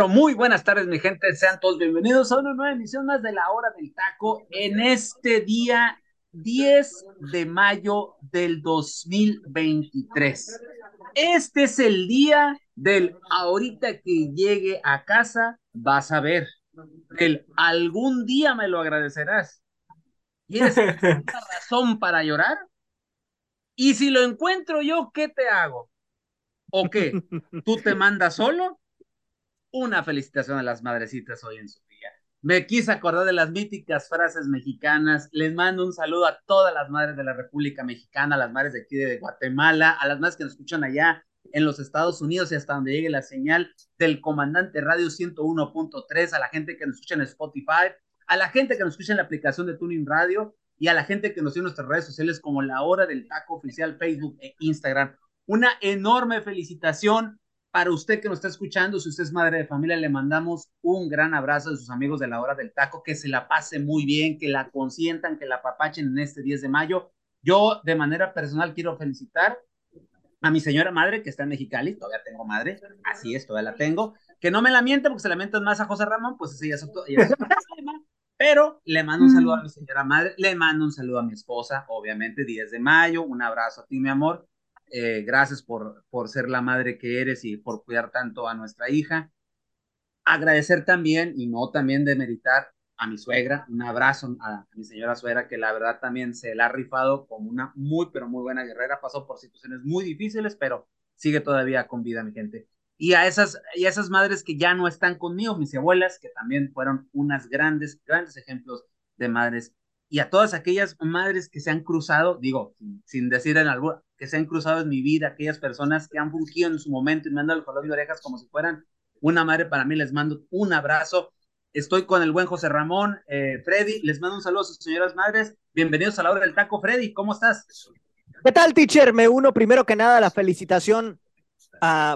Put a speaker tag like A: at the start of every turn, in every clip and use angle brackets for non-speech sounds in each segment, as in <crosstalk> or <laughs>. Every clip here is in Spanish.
A: Pero muy buenas tardes, mi gente. Sean todos bienvenidos a una nueva emisión más de la Hora del Taco en este día 10 de mayo del 2023. Este es el día del ahorita que llegue a casa, vas a ver. El algún día me lo agradecerás. ¿Tienes <laughs> una razón para llorar? Y si lo encuentro yo, ¿qué te hago? ¿O qué? ¿Tú te mandas solo? Una felicitación a las madrecitas hoy en su día. Me quise acordar de las míticas frases mexicanas. Les mando un saludo a todas las madres de la República Mexicana, a las madres de aquí de Guatemala, a las madres que nos escuchan allá en los Estados Unidos y hasta donde llegue la señal del comandante radio 101.3, a la gente que nos escucha en Spotify, a la gente que nos escucha en la aplicación de Tuning Radio y a la gente que nos sigue en nuestras redes sociales como La Hora del Taco Oficial, Facebook e Instagram. Una enorme felicitación para usted que nos está escuchando, si usted es madre de familia, le mandamos un gran abrazo de sus amigos de la hora del taco, que se la pase muy bien, que la consientan, que la papachen en este 10 de mayo. Yo de manera personal quiero felicitar a mi señora madre que está en Mexicali, todavía tengo madre, así es, todavía la tengo, que no me la miente porque se la mienten más a José Ramón, pues ella es otro, <laughs> pero le mando un saludo a mi señora madre, le mando un saludo a mi esposa, obviamente 10 de mayo, un abrazo a ti mi amor, eh, gracias por, por ser la madre que eres y por cuidar tanto a nuestra hija. Agradecer también, y no también demeritar, a mi suegra, un abrazo a, mi señora suegra, que la verdad también se la ha rifado como una muy, pero muy buena guerrera, pasó por situaciones muy difíciles, pero sigue todavía con vida, mi gente. Y a esas, y a esas madres que ya no están conmigo, mis abuelas, que también fueron unas grandes, grandes ejemplos de madres y a todas aquellas madres que se han cruzado, digo, sin, decir en algo, que se han cruzado en mi vida, aquellas personas que han fungido en su momento y me han dado el color de orejas como si fueran una madre para mí, les mando un abrazo. Estoy con el buen José Ramón, eh, Freddy, les mando un saludo a sus señoras madres. Bienvenidos a la hora del taco, Freddy, ¿cómo estás?
B: ¿Qué tal, teacher? Me uno primero que nada a la felicitación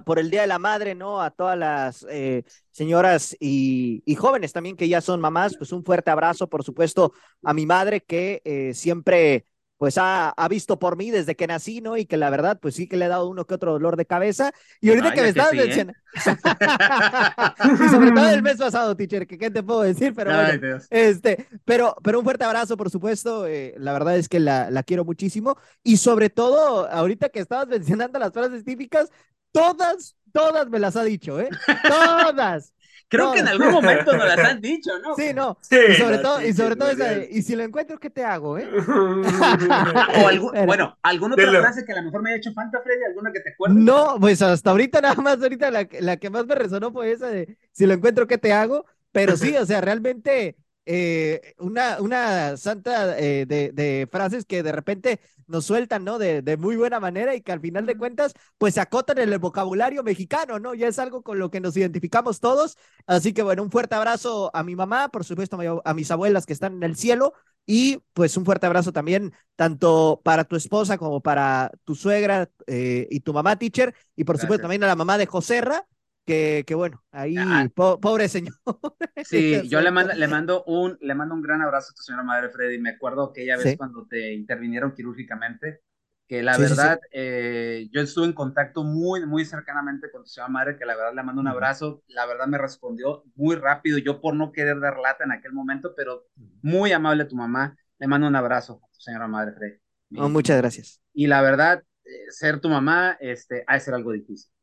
B: por el Día de la Madre, ¿no? A todas las eh, señoras y, jóvenes también que ya son mamás, pues un fuerte abrazo, por supuesto, a mi madre que eh, siempre pues ha, ha, visto por mí desde que nací, ¿no? Y que la verdad, pues sí que le he dado uno que otro dolor de cabeza. Y ahorita que me estabas ¿eh? mencionando. <laughs> y sobre todo el mes pasado, teacher, que qué te puedo decir, pero bueno, este, pero, pero un fuerte abrazo, por supuesto. la verdad es que la, la quiero muchísimo. Y sobre todo, ahorita que estabas <laughs> mencionando las frases típicas, todas, todas me las ha dicho, ¿eh? <laughs> Todas.
A: Creo que en algún momento nos las han dicho, ¿no?
B: Sí, no. y sobre todo, y sobre todo esa y si lo encuentro, ¿qué te hago, eh? <laughs>
A: o algún, bueno, ¿alguna otra frase que a lo mejor me haya hecho falta, Freddy? ¿Alguna que te acuerdes?
B: No, pues hasta ahorita nada más, ahorita la, la que más me resonó fue esa de si lo encuentro, ¿qué te hago? Pero sí, o sea, realmente eh, una, una santa eh, de, de, frases que de repente nos sueltan, ¿no? De, de, muy buena manera y que al final de cuentas, pues se acotan en el vocabulario mexicano, ¿no? Ya es algo con lo que nos identificamos todos. Así que bueno, un fuerte abrazo a mi mamá, por supuesto a mis abuelas que están en el cielo y pues un fuerte abrazo también tanto para tu esposa como para tu suegra eh, y tu mamá, teacher, y por supuesto también a la mamá de Joserra que, que bueno, ahí, ah. pobre señor. <laughs>
A: Sí, yo le mando, le, mando un, le mando un gran abrazo a tu señora madre Freddy. Me acuerdo aquella vez cuando te intervinieron quirúrgicamente, que la verdad, eh, yo estuve en contacto muy, muy cercanamente con tu señora madre, que la verdad le mando un abrazo. La verdad me respondió muy rápido, yo por no querer dar lata en aquel momento, pero muy amable tu mamá. Le mando un abrazo a tu señora madre Freddy.
B: Oh, muchas gracias.
A: Y la verdad, eh, ser tu mamá, este, ha de ser algo difícil.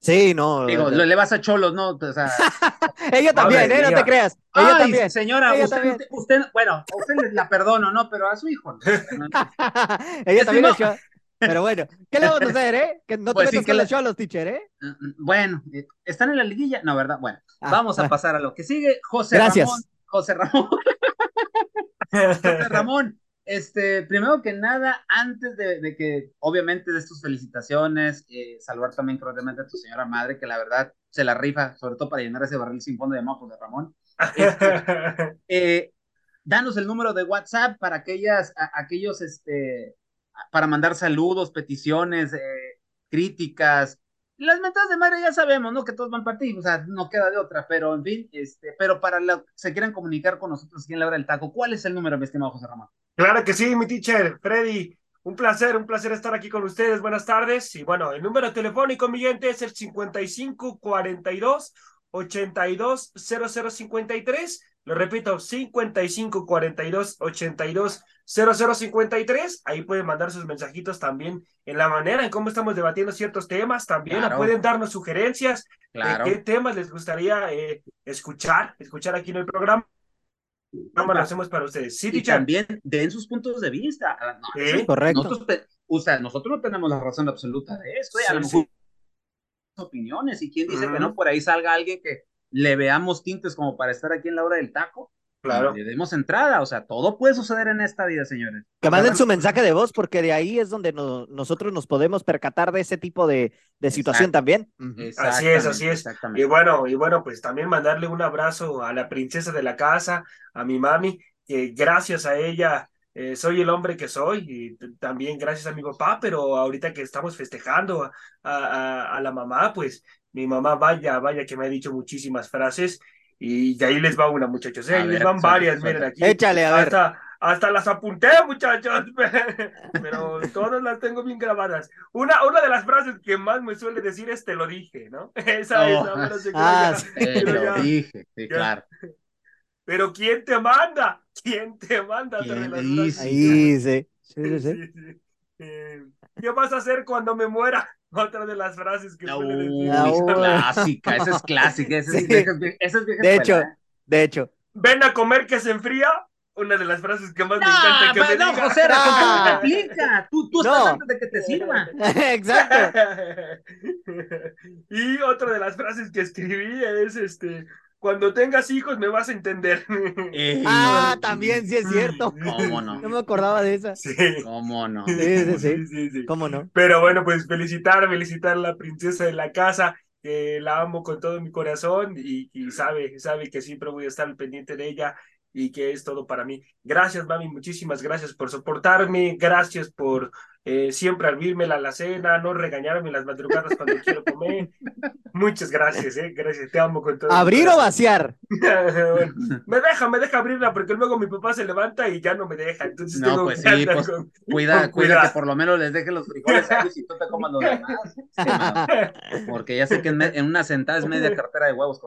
B: Sí, no.
A: Digo, le vas a cholos, ¿no? O sea, <laughs>
B: ella también, ¿eh? No te creas. Ella
A: Ay,
B: también.
A: Señora, usted, usted, bueno, a usted la perdono, ¿no? Pero a su hijo. <laughs>
B: ella también es Pero bueno, ¿qué le vamos a hacer, eh? Que no te pues metas con los cholos, teacher, ¿eh?
A: Bueno, eh, ¿están en la liguilla? No, ¿verdad? Bueno, ah, vamos a pasar a lo que sigue. José
B: Gracias.
A: Ramón. José Ramón. <laughs> José Ramón, Este, primero que nada, antes de, que, obviamente, de estas felicitaciones, eh, saludar también cordialmente a tu señora madre, que la verdad se la rifa, sobre todo para llenar ese barril sin fondo de mojos de Ramón. Este, <laughs> eh, danos el número de WhatsApp para aquellas, aquellos, este, para mandar saludos, peticiones, eh, críticas, las mentadas de madre ya sabemos, ¿no? Que todos van para ti, o sea, no queda de otra, pero en fin, este, pero para los que se quieran comunicar con nosotros aquí en la hora del taco, ¿cuál es el número, mi estimado José Ramón?
C: Claro que sí, mi teacher, Freddy. Un placer, un placer estar aquí con ustedes. Buenas tardes. Y bueno, el número telefónico, mi gente, es el 5542 820053. Lo repito, 5542 82 0053. Ahí pueden mandar sus mensajitos también en la manera en cómo estamos debatiendo ciertos temas. También pueden darnos sugerencias de qué temas les gustaría eh, escuchar, escuchar aquí en el programa. ¿Cómo lo hacemos para ustedes?
A: Sí, y también den sus puntos de vista.
B: Ah, sí, correcto.
A: Nosotros, o sea, nosotros no tenemos la razón absoluta de esto. a lo mejor opiniones y quién dice que no por ahí salga alguien que le veamos tintes como para estar aquí en la hora del taco
C: Claro.
A: Le demos entrada, o sea, todo puede suceder en esta vida, señores.
B: Que manden su mensaje de voz, porque de ahí es donde nosotros nos podemos percatar de ese tipo de, de situación también.
C: Así es, así es. Y bueno, y bueno, pues también mandarle un abrazo a la princesa de la casa, a mi mami, que gracias a ella eh, soy el hombre que soy, y también gracias a mi papá, pero ahorita que estamos festejando a, a, a la mamá, pues mi mamá, vaya, vaya que me ha dicho muchísimas frases y de ahí les va una, muchachos. ¿eh? Ahí les van varias, miren aquí.
B: Échale, a ver.
C: Hasta, las apunté, muchachos. <laughs> Pero todas las tengo bien grabadas. Una, una de las frases que más me suele decir es te lo dije, ¿no? <laughs> Esa es la frase <laughs> que
A: ah, Te lo dije, sí, claro.
C: Pero ¿quién te manda? ¿Quién te manda?
B: ¿Quién dice? Ahí, sí. Sí, sí,
C: eh, ¿Qué vas a hacer cuando me muera? Otra de las frases que
A: suele decir. clásica, esa es clásica, esa es,
B: De hecho, ¿eh? de hecho.
C: Ven a comer que se enfría. Una de las frases que más me encanta que me
A: no,
C: diga.
A: José, no. te aplica. Tú, tú estás antes de que te sirva. <laughs>
B: Exacto. <laughs>
C: y otra de las frases que escribí es este cuando tengas hijos me vas a entender.
B: ah, también, sí es cierto.
A: ¿Cómo no? <laughs>
B: No me acordaba de esa.
C: Sí.
A: ¿Cómo no?
B: Sí, sí, sí. ¿Cómo no?
C: Pero bueno, pues felicitar, felicitar a la princesa de la casa, que la amo con todo mi corazón y, y sabe, sabe que siempre voy a estar al pendiente de ella y que es todo para mí. Gracias, mami, muchísimas gracias por soportarme, gracias por eh, siempre abrirme la alacena, no regañarme en las madrugadas cuando quiero comer. Muchas gracias, eh, gracias, te amo con todo.
B: ¿Abrir o vaciar? <laughs>
C: me deja, me deja abrirla porque luego mi papá se levanta y ya no me deja, entonces no, pues sí, pues,
A: cuida, cuida que por lo menos les deje los frijoles y tú te comas los demás. <laughs> porque ya sé que en, una sentada es media cartera de huevos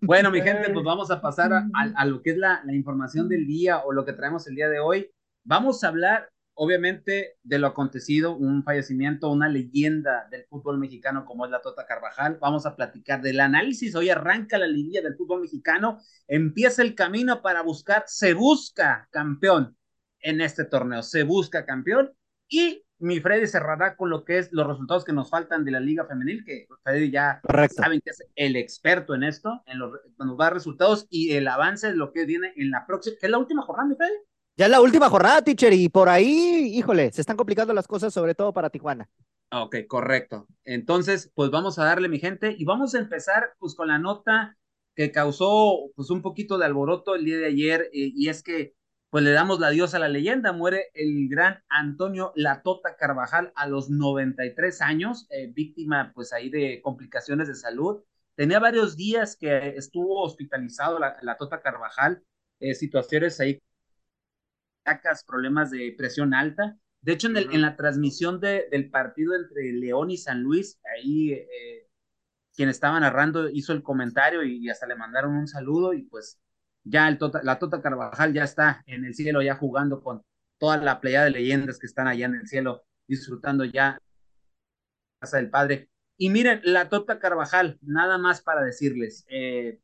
A: Bueno, mi gente, pues vamos a pasar a, lo que es la, la información del día o lo que traemos el día de hoy. Vamos a hablar obviamente de lo acontecido, un fallecimiento, una leyenda del fútbol mexicano como es la Tota Carvajal. Vamos a platicar del análisis. Hoy arranca la liguilla del fútbol mexicano, empieza el camino para buscar, se busca campeón en este torneo, se busca campeón y mi Freddy cerrará con lo que es los resultados que nos faltan de la Liga Femenil, que Freddy ya saben que es el experto en esto, en los, nos va resultados y el avance de lo que viene en la próxima, que es la última jornada, mi Freddy.
B: Ya es la última jornada, teacher, y por ahí, híjole, se están complicando las cosas, sobre todo para Tijuana.
A: Ok, correcto. Entonces, pues vamos a darle, mi gente, y vamos a empezar pues con la nota que causó pues un poquito de alboroto el día de ayer, eh, y es que pues le damos la diosa a la leyenda, muere el gran Antonio Latota Carvajal a los 93 años, eh, víctima pues ahí de complicaciones de salud. Tenía varios días que estuvo hospitalizado la, la Tota Carvajal, eh, situaciones ahí problemas de presión alta. De hecho, en, el, en la transmisión de, del partido entre León y San Luis, ahí eh, quien estaba narrando hizo el comentario y, hasta le mandaron un saludo y pues ya el tota, la Tota Carvajal ya está en el cielo, ya jugando con toda la playa de leyendas que están allá en el cielo, disfrutando ya casa del Padre. Y miren, la Tota Carvajal, nada más para decirles, eh,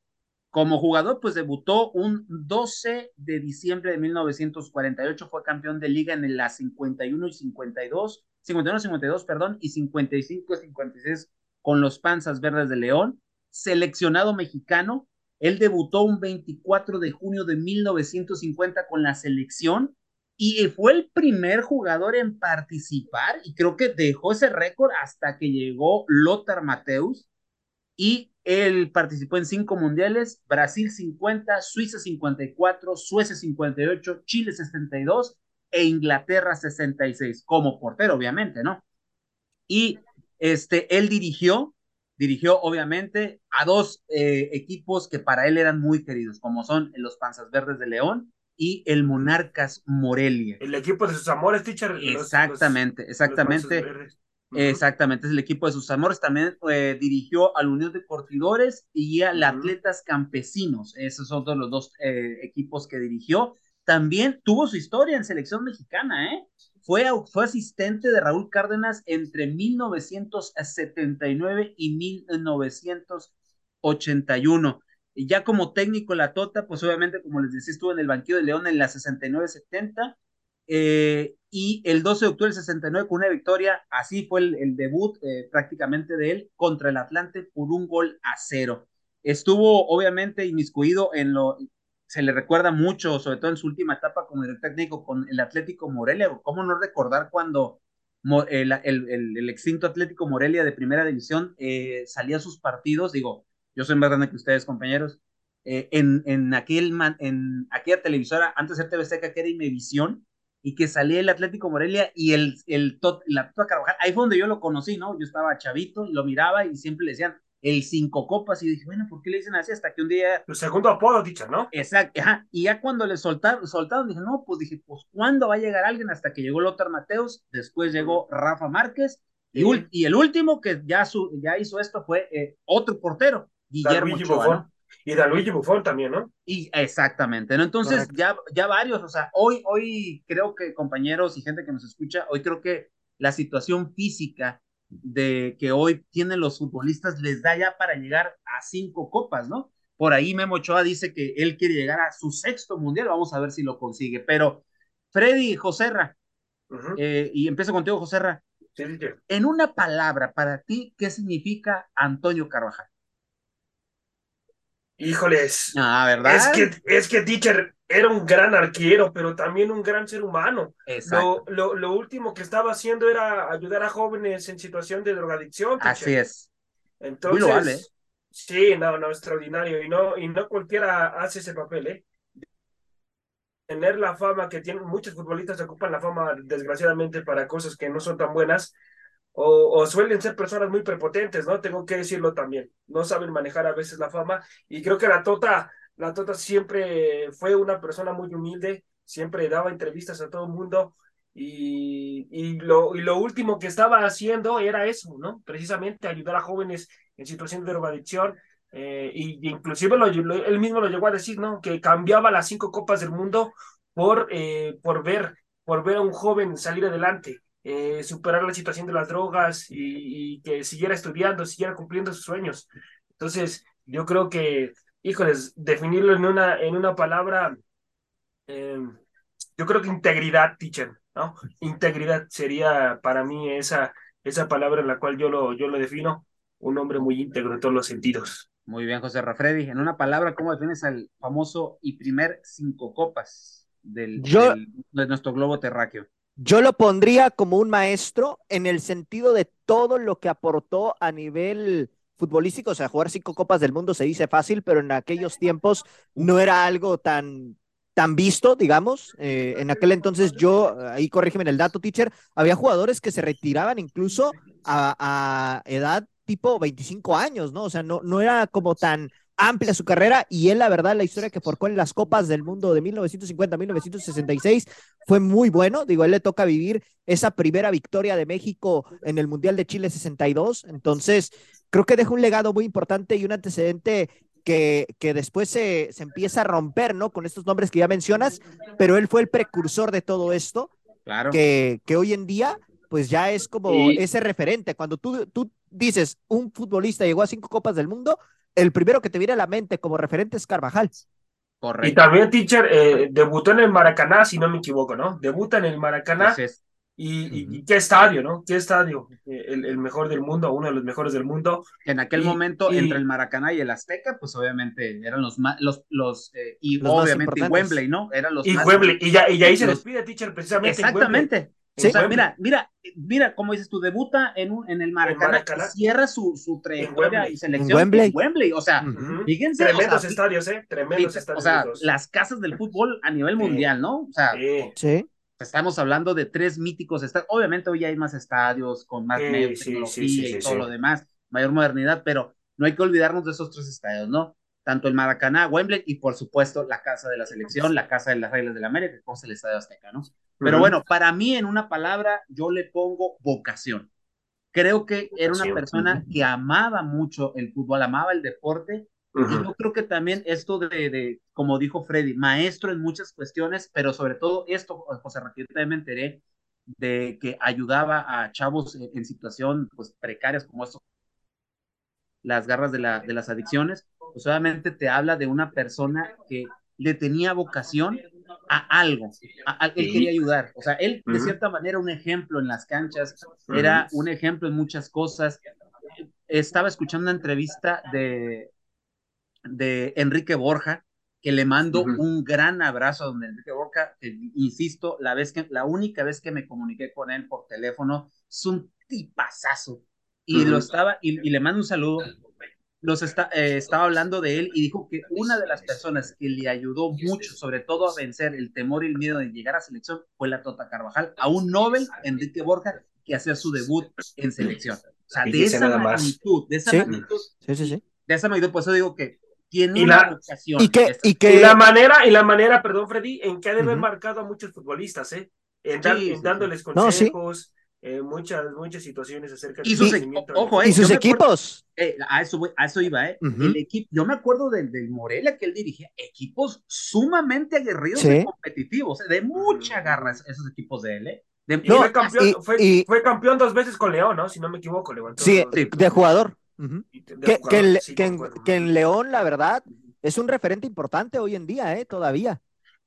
A: como jugador, pues debutó un 12 de diciembre de 1948, fue campeón de liga en la 51 y 52, 51 52, perdón, y 55 56 con los Panzas Verdes de León. Seleccionado mexicano, él debutó un 24 de junio de 1950 con la selección y fue el primer jugador en participar y creo que dejó ese récord hasta que llegó Lothar Mateus y él participó en cinco mundiales, Brasil 50, Suiza 54, Suecia 58, Chile 62 e Inglaterra 66, como portero, obviamente, ¿no? Y este, él dirigió, dirigió obviamente a dos eh, equipos que para él eran muy queridos, como son los Panzas Verdes de León y el Monarcas Morelia.
C: El equipo de sus amores, teacher.
A: Exactamente, exactamente. Exactamente, es el equipo de sus amores. También eh, dirigió al Unión de Cortidores y al Atletas Campesinos. Esos son todos los dos eh, equipos que dirigió. También tuvo su historia en selección mexicana, ¿eh? Fue, fue asistente de Raúl Cárdenas entre 1979 y 1981. Y ya como técnico la Tota, pues obviamente, como les decía, estuvo en el banquillo de León en la 69-70 eh, y el 12 de octubre del 69 con una victoria, así fue el, debut eh, prácticamente de él contra el Atlante por un gol a cero. Estuvo obviamente inmiscuido en lo, se le recuerda mucho, sobre todo en su última etapa como director técnico con el Atlético Morelia, ¿cómo no recordar cuando el, el, el, extinto Atlético Morelia de primera división eh, salía a sus partidos? Digo, yo soy más grande que ustedes, compañeros, en, en, aquel en aquella televisora, antes de TV que era Imevisión, y que salía el Atlético Morelia y el, el la Tota Carvajal. Ahí fue donde yo lo conocí, ¿no? Yo estaba chavito, lo miraba y siempre le decían el cinco copas y dije, bueno, ¿por qué le dicen así? Hasta que un día...
C: Tu segundo apodo, dicho, ¿no?
A: Exacto, ajá. Y ya cuando le soltaron, soltaron, dije, no, pues dije, pues ¿cuándo va a llegar alguien? Hasta que llegó Lothar Mateus, después llegó Rafa Márquez y, y el último que ya, su, ya hizo esto fue eh, otro portero, Guillermo Ochoa,
C: y da Luigi Buffon también, ¿no?
A: Y exactamente, ¿no? Entonces, ya, ya varios, o sea, hoy, hoy creo que compañeros y gente que nos escucha, hoy creo que la situación física de que hoy tienen los futbolistas les da ya para llegar a cinco copas, ¿no? Por ahí Memo Ochoa dice que él quiere llegar a su sexto mundial, vamos a ver si lo consigue. Pero Freddy Joserra, eh, y empiezo contigo, Joserra.
C: Sí, sí,
A: En una palabra, para ti, ¿qué significa Antonio Carvajal?
C: Híjoles.
A: Ah, ¿verdad?
C: Es que, es que Teacher era un gran arquero, pero también un gran ser humano. Lo, lo, lo, último que estaba haciendo era ayudar a jóvenes en situación de drogadicción.
A: Así es.
C: Entonces, sí, no, no, extraordinario. Y no, y no cualquiera hace ese papel, ¿eh? Tener la fama que tienen muchos futbolistas ocupan la fama, desgraciadamente, para cosas que no son tan buenas o, suelen ser personas muy prepotentes, ¿no? Tengo que decirlo también. No saben manejar a veces la fama y creo que la Tota, la Tota siempre fue una persona muy humilde, siempre daba entrevistas a todo el mundo y, y, lo, y lo último que estaba haciendo era eso, ¿no? Precisamente ayudar a jóvenes en situación de drogadicción. Eh, y inclusive lo, él mismo lo llegó a decir, ¿no? Que cambiaba las cinco copas del mundo por, eh, por ver, por ver a un joven salir adelante. Eh, superar la situación de las drogas y, que siguiera estudiando, siguiera cumpliendo sus sueños. Entonces, yo creo que, híjoles, definirlo en una, en una palabra, em, yo creo que integridad, teacher, ¿no? Integridad sería para mí esa, esa palabra en la cual yo lo, yo lo defino, un hombre muy íntegro en todos los sentidos.
A: Muy bien, José Rafredi. En una palabra, ¿cómo defines al famoso y primer cinco copas del, de nuestro globo terráqueo?
B: Yo lo pondría como un maestro en el sentido de todo lo que aportó a nivel futbolístico, o sea, jugar cinco copas del mundo se dice fácil, pero en aquellos tiempos no era algo tan, tan visto, digamos. Eh, en aquel entonces yo, ahí corrígeme el dato, teacher, había jugadores que se retiraban incluso a, a edad tipo 25 años, ¿no? O sea, no, no era como tan amplia su carrera y él, la verdad, la historia que forjó en las Copas del Mundo de 1950 1966 fue muy bueno. Digo, él le toca vivir esa primera victoria de México en el Mundial de Chile 62. Entonces, creo que deja un legado muy importante y un antecedente que, que después se, se empieza a romper, ¿no? Con estos nombres que ya mencionas, pero él fue el precursor de todo esto.
A: Claro.
B: Que, que hoy en día pues ya es como ese referente. Cuando tú, tú dices, un futbolista llegó a cinco copas del mundo, el primero que te viene a la mente como referente es Carvajal.
C: Correcto. Y también, teacher, eh, debutó en el Maracaná, si no me equivoco, ¿no? Debuta en el Maracaná. Y, qué estadio, ¿no? Qué estadio. El, mejor del mundo, uno de los mejores del mundo.
A: En aquel momento, entre el Maracaná y el Azteca, pues obviamente eran los más, los, los, eh, y obviamente Wembley, ¿no? Eran los
C: y Wembley, y, ya, y ahí se despide, teacher, precisamente.
A: Exactamente. Sí. O sea, mira, mira, mira, como dices tú, debuta en, un, en el Maracaná, cierra su, su trayectoria y selección en
B: Wembley.
A: En Wembley. O sea, fíjense.
C: Tremendos estadios, ¿eh? Tremendos estadios.
A: O sea, las casas del fútbol a nivel mundial, ¿no? O sea,
B: sí.
A: Estamos hablando de tres míticos estadios. Obviamente hoy hay más estadios con más tecnología y todo lo demás, mayor modernidad, pero no hay que olvidarnos de esos tres estadios, ¿no? Tanto el Maracaná, Wembley y por supuesto la casa de la selección, la casa de las reglas de la América, que es el Estadio Azteca, ¿no? Pero bueno, para mí en una palabra yo le pongo vocación. Creo que era una persona que amaba mucho el fútbol, amaba el deporte y yo creo que también esto de, de, como dijo Freddy, maestro en muchas cuestiones, pero sobre todo esto, José Raquel, también me enteré de que ayudaba a chavos en, situación pues precarias como esto, las garras de, la, de las adicciones, pues obviamente te habla de una persona que le tenía vocación a algo, a, él quería ayudar, o sea, él de cierta manera un ejemplo en las canchas, era un ejemplo en muchas cosas. Estaba escuchando una entrevista de, de Enrique Borja, que le mando un gran abrazo a don Enrique Borja, insisto, la, vez que, la única vez que me comuniqué con él por teléfono, es un tipazazo, y lo estaba, y, le mando un saludo, los está, eh, estaba hablando de él y dijo que una de las personas que le ayudó mucho, sobre todo a vencer el temor y el miedo de llegar a selección, fue la Tota Carvajal, a un Nobel, Enrique Borja, que hacía su debut en selección. O sea, de esa magnitud, de esa magnitud,
B: sí, sí, sí.
A: de esa magnitud, por eso digo que y la,
B: Y que, y que...
C: la manera, y la manera, perdón, Freddy, en que ha de haber marcado a muchos futbolistas, ¿eh? En, dándoles consejos, eh, muchas, muchas situaciones acerca
B: de sus, ojo, eh, y sus equipos.
A: Eh, a, eso, a eso iba, ¿eh? El equipo, yo me acuerdo del, del Morelia que él dirigía, equipos sumamente aguerridos y competitivos, de mucha garra esos equipos de él, ¿eh?
C: fue, campeón, fue, campeón dos veces con León, ¿no? Si no me equivoco, León.
B: Sí, de jugador que, que, en, León, la verdad, es un referente importante hoy en día, ¿eh? Todavía.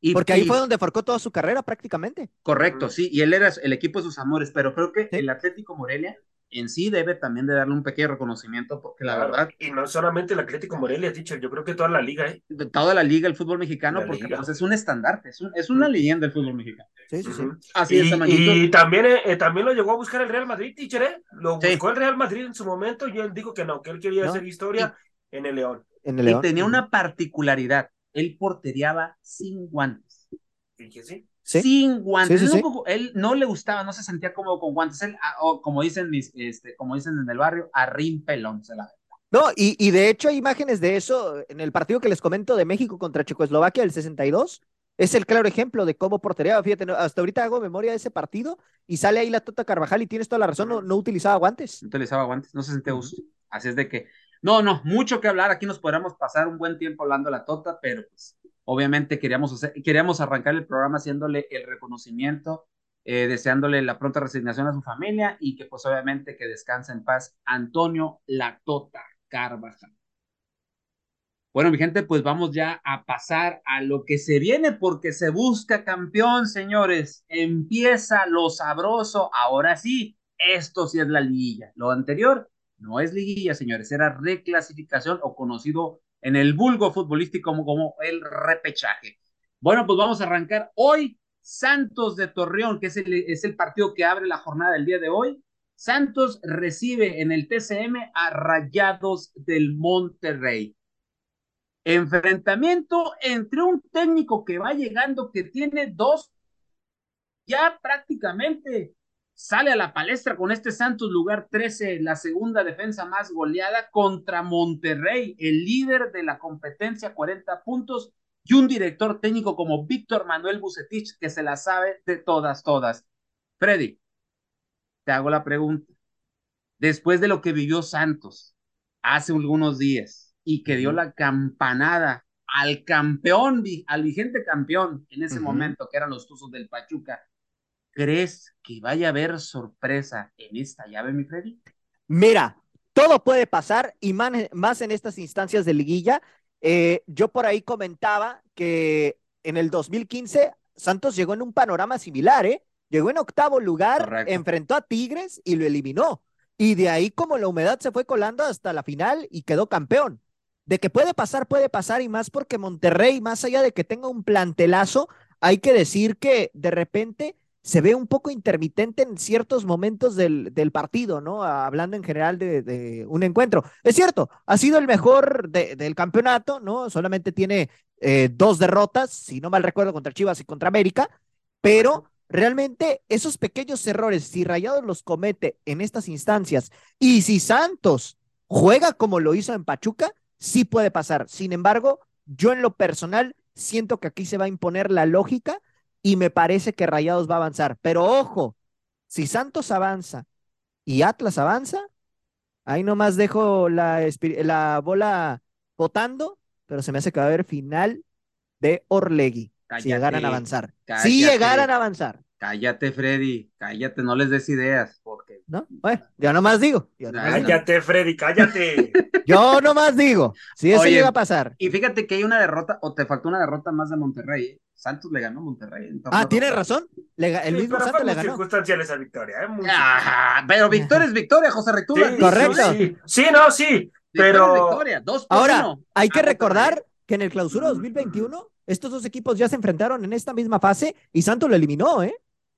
B: Y, Porque ahí fue donde forcó toda su carrera prácticamente.
A: Correcto, sí, y él era el equipo de sus amores, pero creo que el Atlético Morelia en sí debe también de darle un pequeño reconocimiento, porque la verdad.
C: Y no solamente el Atlético Morelia, teacher, yo creo que toda la liga, ¿eh?
A: Toda la liga, el fútbol mexicano, porque pues, es un estandarte, es, es una leyenda el fútbol mexicano.
B: Sí, sí, sí.
C: Así y, y también, eh, eh, también lo llegó a buscar el Real Madrid, teacher, ¿eh? Lo buscó el Real Madrid en su momento y él dijo que no, que él quería hacer historia en el León.
A: En el León. Y tenía una particularidad, él porteriaba sin guantes.
C: Fíjese
A: sin guantes. él, no le gustaba, no se sentía cómodo con guantes. Él, ah, como dicen mis, este, como dicen en el barrio, a pelón se la
B: No, y, y, de hecho hay imágenes de eso en el partido que les comento de México contra Checoslovaquia del 62. Es el claro ejemplo de cómo portería. Fíjate, hasta ahorita hago memoria de ese partido y sale ahí la Tota Carvajal y tienes toda la razón, no, no utilizaba guantes.
A: No utilizaba guantes, no se sentía gusto. Así es de que, no, no, mucho que hablar. Aquí nos podríamos pasar un buen tiempo hablando la Tota, pero pues Obviamente queríamos, queríamos arrancar el programa haciéndole el reconocimiento, eh, deseándole la pronta resignación a su familia y que pues obviamente que descanse en paz Antonio Latota Carvajal. Bueno, mi gente, pues vamos ya a pasar a lo que se viene porque se busca campeón, señores. Empieza lo sabroso. Ahora sí, esto sí es la liguilla. Lo anterior no es liguilla, señores, era reclasificación o conocido en el vulgo futbolístico como, como el repechaje. Bueno, pues vamos a arrancar hoy. Santos de Torreón, que es el, es el partido que abre la jornada del día de hoy. Santos recibe en el TCM a Rayados del Monterrey. Enfrentamiento entre un técnico que va llegando, que tiene dos, ya prácticamente sale a la palestra con este Santos lugar 13, la segunda defensa más goleada contra Monterrey, el líder de la competencia, 40 puntos, y un director técnico como Víctor Manuel Bucetich, que se la sabe de todas, todas. Freddy, te hago la pregunta. Después de lo que vivió Santos hace algunos días y que dio la campanada al campeón, al vigente campeón en ese momento, que eran los Tuzos del Pachuca, ¿Crees que vaya a haber sorpresa en esta llave, mi Freddy?
B: Mira, todo puede pasar y más en estas instancias de liguilla. Eh, yo por ahí comentaba que en el 2015 Santos llegó en un panorama similar, ¿eh? llegó en octavo lugar, enfrentó a Tigres y lo eliminó. Y de ahí como la humedad se fue colando hasta la final y quedó campeón. De que puede pasar, puede pasar y más porque Monterrey, más allá de que tenga un plantelazo, hay que decir que de repente se ve un poco intermitente en ciertos momentos del, del partido, ¿no? Hablando en general de, un encuentro. Es cierto, ha sido el mejor del campeonato, ¿no? Solamente tiene eh, dos derrotas, si no mal recuerdo, contra Chivas y contra América, pero realmente esos pequeños errores, si Rayados los comete en estas instancias y si Santos juega como lo hizo en Pachuca, sí puede pasar. Sin embargo, yo en lo personal siento que aquí se va a imponer la lógica y me parece que Rayados va a avanzar. Pero ojo, si Santos avanza y Atlas avanza, ahí nomás dejo la, la bola votando, pero se me hace que va a haber final de Orlegui. si llegaran a avanzar. si llegaran a avanzar.
A: Cállate, Freddy, cállate, no les des ideas, porque.
B: No, bueno, yo nomás digo.
C: cállate, Freddy, cállate. <laughs>
B: yo nomás digo, si eso llega a pasar.
A: Y fíjate que hay una derrota, o te faltó una derrota más de Monterrey. ¿eh? Santos le ganó a Monterrey.
B: Ah, tienes razón. el mismo Santos le ganó.
C: circunstanciales a victoria. ¿eh?
A: pero victoria es victoria, José Rectura.
B: Correcto.
C: Sí, no, sí. Pero.
A: Victoria, dos por
B: Ahora, hay que recordar que en el clausura 2021, estos dos equipos ya se enfrentaron en esta misma fase y Santos lo eliminó, ¿eh?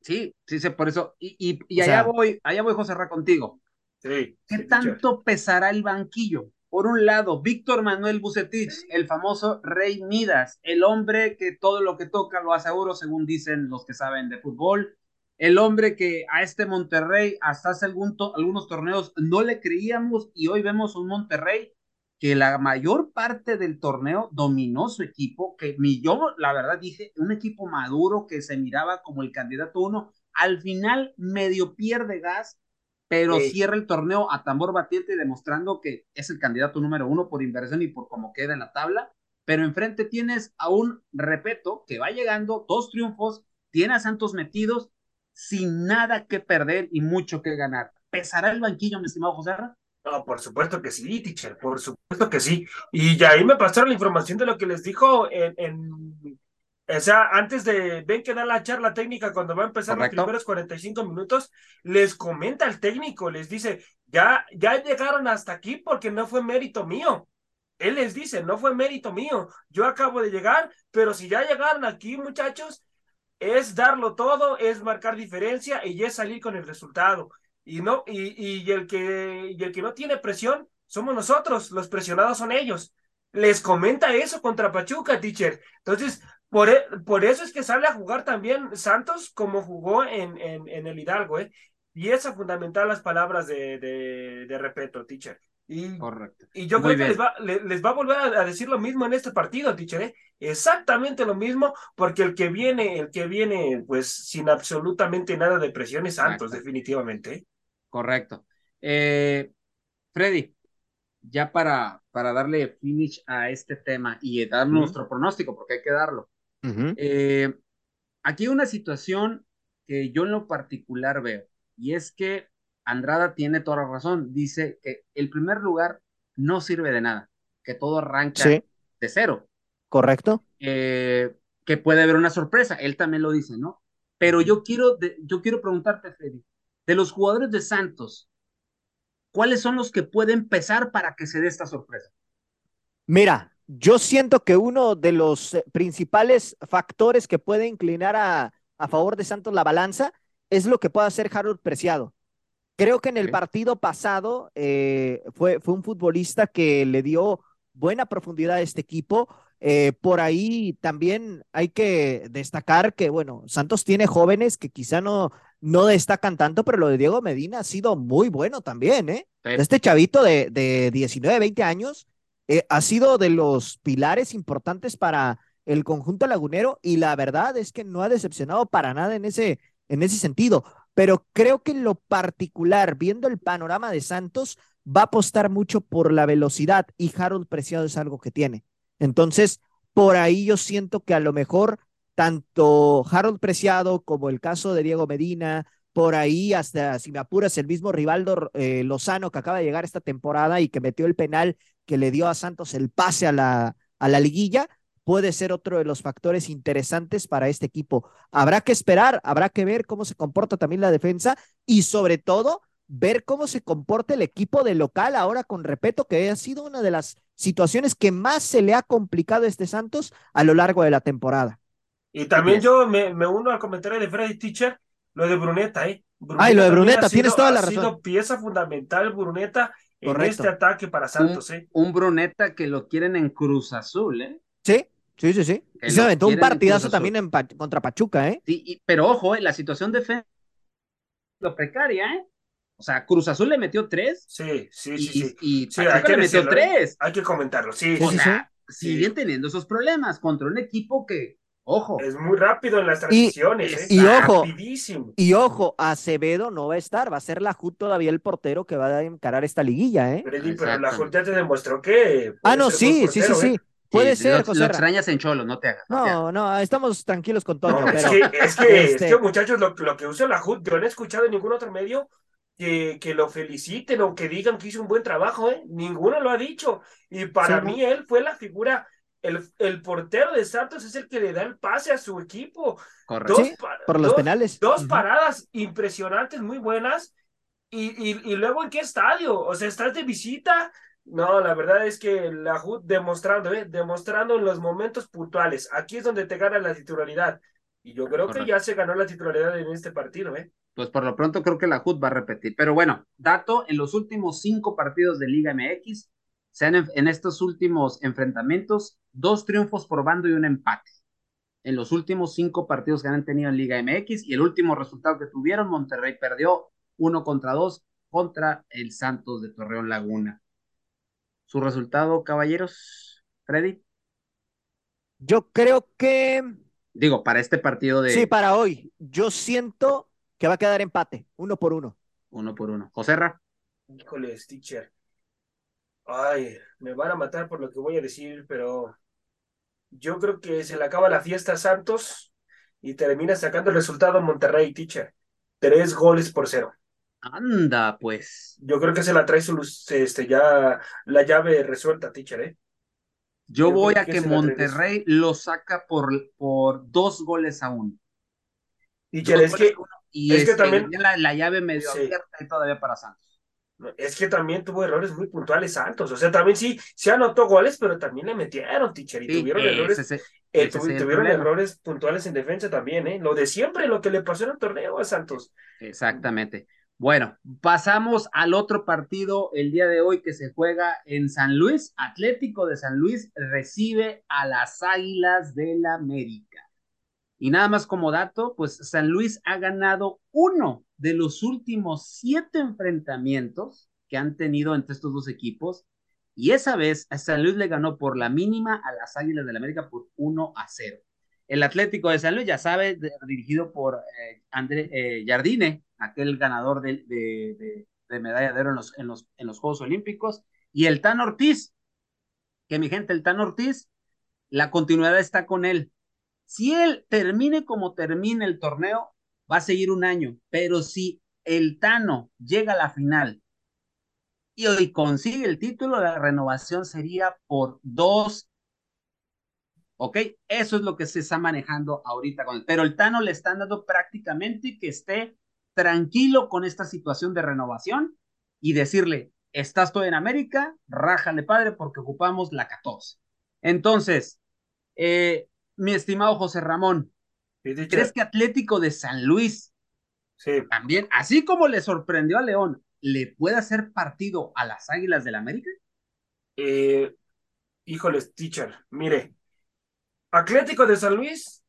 A: Sí, sí, sí, por eso. Y, y, allá voy, allá voy, José Ra, contigo.
C: Sí.
A: ¿Qué tanto pesará el banquillo? Por un lado, Víctor Manuel Bucetich, el famoso Rey Midas, el hombre que todo lo que toca lo aseguro, según dicen los que saben de fútbol. El hombre que a este Monterrey hasta hace algunos torneos no le creíamos y hoy vemos un Monterrey que la mayor parte del torneo dominó su equipo, que yo la verdad dije, un equipo maduro que se miraba como el candidato uno, al final medio pierde gas, pero cierra el torneo a tambor batiente demostrando que es el candidato número uno por inversión y por cómo queda en la tabla, pero enfrente tienes a un Repeto que va llegando, dos triunfos, tiene a Santos metidos sin nada que perder y mucho que ganar. ¿Pesará el banquillo, mi estimado José?
C: No, por supuesto que sí, teacher, por supuesto que sí. Y ya ahí me pasaron la información de lo que les dijo en, en o sea, antes de, ven que da la charla técnica cuando va a empezar los primeros 45 minutos, les comenta el técnico, les dice, ya, ya llegaron hasta aquí porque no fue mérito mío. Él les dice, no fue mérito mío, yo acabo de llegar, pero si ya llegaron aquí, muchachos, es darlo todo, es marcar diferencia y es salir con el resultado. Y no, y, y, el que, y el que no tiene presión somos nosotros, los presionados son ellos. Les comenta eso contra Pachuca, teacher. Entonces, por, e, por eso es que sale a jugar también Santos como jugó en, en, en el Hidalgo, ¿eh? Y es fundamental las palabras de, de, de respeto, teacher. Y,
A: Correcto.
C: Y yo creo que les va, les, va a volver a, decir lo mismo en este partido, teacher, ¿eh? Exactamente lo mismo, porque el que viene, el que viene, pues, sin absolutamente nada de presión es Santos, definitivamente. ¿eh?
A: Correcto. Eh, Freddy, ya para, para darle finish a este tema y dar nuestro pronóstico, porque hay que darlo. Eh, aquí hay una situación que yo en lo particular veo, y es que Andrada tiene toda la razón. Dice que el primer lugar no sirve de nada, que todo arranca de cero.
B: Correcto.
A: Eh, que puede haber una sorpresa, él también lo dice, ¿no? Pero yo quiero, yo quiero preguntarte, Freddy, de los jugadores de Santos, ¿cuáles son los que pueden empezar para que se dé esta sorpresa?
B: Mira, yo siento que uno de los eh, principales factores que puede inclinar a, a favor de Santos la balanza es lo que pueda hacer Harold Preciado. Creo que en el partido pasado eh, fue, fue un futbolista que le dio buena profundidad a este equipo. Eh, por ahí también hay que destacar que, bueno, Santos tiene jóvenes que quizá no, no destacan tanto, pero lo de Diego Medina ha sido muy bueno también, ¿eh? Este chavito de, de 19, 20 años eh, ha sido de los pilares importantes para el conjunto lagunero y la verdad es que no ha decepcionado para nada en ese, en ese sentido. Pero creo que en lo particular, viendo el panorama de Santos, va a apostar mucho por la velocidad y Harold Preciado es algo que tiene. Entonces, por ahí yo siento que a lo mejor tanto Harold Preciado como el caso de Diego Medina, por ahí hasta, si me apuras, el mismo Rivaldo eh, Lozano que acaba de llegar esta temporada y que metió el penal que le dio a Santos el pase a la, a la liguilla, puede ser otro de los factores interesantes para este equipo. Habrá que esperar, habrá que ver cómo se comporta también la defensa y sobre todo ver cómo se comporta el equipo de local ahora con Repeto, que ha sido una de las situaciones que más se le ha complicado a este Santos a lo largo de la temporada.
C: Y también yo me, me uno al comentario de Freddy Teacher, lo de Bruneta, ¿eh?
B: Ay, lo de Bruneta, tienes toda la razón. Ha sido
C: pieza fundamental Bruneta en este ataque para Santos, ¿eh?
A: Un Bruneta que lo quieren en Cruz Azul, ¿eh?
B: Sí, sí, sí, sí. se aventó un partidazo también en contra Pachuca, ¿eh?
A: Sí, pero ojo, ¿eh? la situación de lo precaria, ¿eh? O sea, Cruz Azul le metió tres.
C: Sí, sí, sí.
A: Y, Pachuca le metió ¿eh? tres.
C: Hay que comentarlo, sí.
A: O sea, siguen teniendo esos problemas contra un equipo que Ojo.
C: Es muy rápido en las transiciones.
B: Y, ¿eh? ojo, y ojo, Acevedo no va a estar, va a ser la JUT todavía el portero que va a encarar esta liguilla, ¿eh?
C: Pero, la JUT ya te demostró que.
B: Ah, no, sí, sí, sí, sí. ¿eh? Puede ser,
A: lo, José. Lo extrañas en Cholo, no te hagas.
B: No, no, estamos tranquilos con todo.
C: es, que, es, que, es, este que, muchachos, lo, lo que usa la JUT, yo no he escuchado en ningún otro medio que, que, lo feliciten o que digan que hizo un buen trabajo, ¿eh? Ninguno lo ha dicho. Y para mí él fue la figura el, el, portero de Santos es el que le da el pase a su equipo.
B: Correcto. por los penales.
C: Dos paradas impresionantes, muy buenas. Y, y, luego, ¿en qué estadio? O sea, ¿estás de visita? No, la verdad es que la HUD demostrando, ¿eh? demostrando en los momentos puntuales. Aquí es donde te gana la titularidad. Y yo creo que ya se ganó la titularidad en este partido, ¿eh?
A: Pues por lo pronto creo que la HUD va a repetir. Pero bueno, dato, en los últimos cinco partidos de Liga MX, se han en estos últimos enfrentamientos dos triunfos por bando y un empate. En los últimos cinco partidos que han tenido en Liga MX y el último resultado que tuvieron, Monterrey perdió uno contra dos contra el Santos de Torreón Laguna. ¿Su resultado, caballeros? Freddy.
B: Yo creo que.
A: Digo, para este partido de.
B: Sí, para hoy. Yo siento que va a quedar empate, uno por uno.
A: Uno por uno. Joserra.
C: Híjole, teacher. Ay, me van a matar por lo que voy a decir, pero yo creo que se le acaba la fiesta a Santos y termina sacando el resultado Monterrey, teacher. Tres goles por cero.
A: Anda, pues.
C: Yo creo que se la trae su, este, ya la llave resuelta, teacher, ¿eh?
A: Yo, voy a que, Monterrey lo saca por, por dos goles a uno.
C: Teacher, es que,
A: y es, que este, también la, llave medio abierta y todavía para Santos.
C: Es que también tuvo errores muy puntuales altos. O sea, también sí, se anotó goles, pero también le metieron, teacher. Y tuvieron errores. Eh, tuvieron errores puntuales en defensa también, ¿eh? Lo de siempre, lo que le pasó en el torneo a Santos.
A: Exactamente. Bueno, pasamos al otro partido el día de hoy que se juega en San Luis. Atlético de San Luis recibe a las Águilas del la América. Y nada más como dato, pues San Luis ha ganado uno de los últimos siete enfrentamientos que han tenido entre estos dos equipos. Y esa vez San Luis le ganó por la mínima a las Águilas del la América por 1 a 0. El Atlético de San Luis, ya sabe, dirigido por eh, André eh, Jardine, aquel ganador de, de, medalla de oro en los, en, los, en los Juegos Olímpicos, y el Tan Ortiz, que mi gente, el Tan Ortiz, la continuidad está con él. Si él termine como termine el torneo, va a seguir un año, pero si el Tano llega a la final y hoy consigue el título, la renovación sería por dos. ¿Ok? Eso es lo que se está manejando ahorita con él. Pero el Tano le están dando prácticamente que esté tranquilo con esta situación de renovación y decirle, estás todo en América, rájale padre porque ocupamos la 14. Entonces, eh, mi estimado José Ramón, ¿crees que Atlético de San Luis también, así como le sorprendió a León, le puede hacer partido a las Águilas del América?
C: Eh, híjoles, teacher, mire, Atlético de San Luis,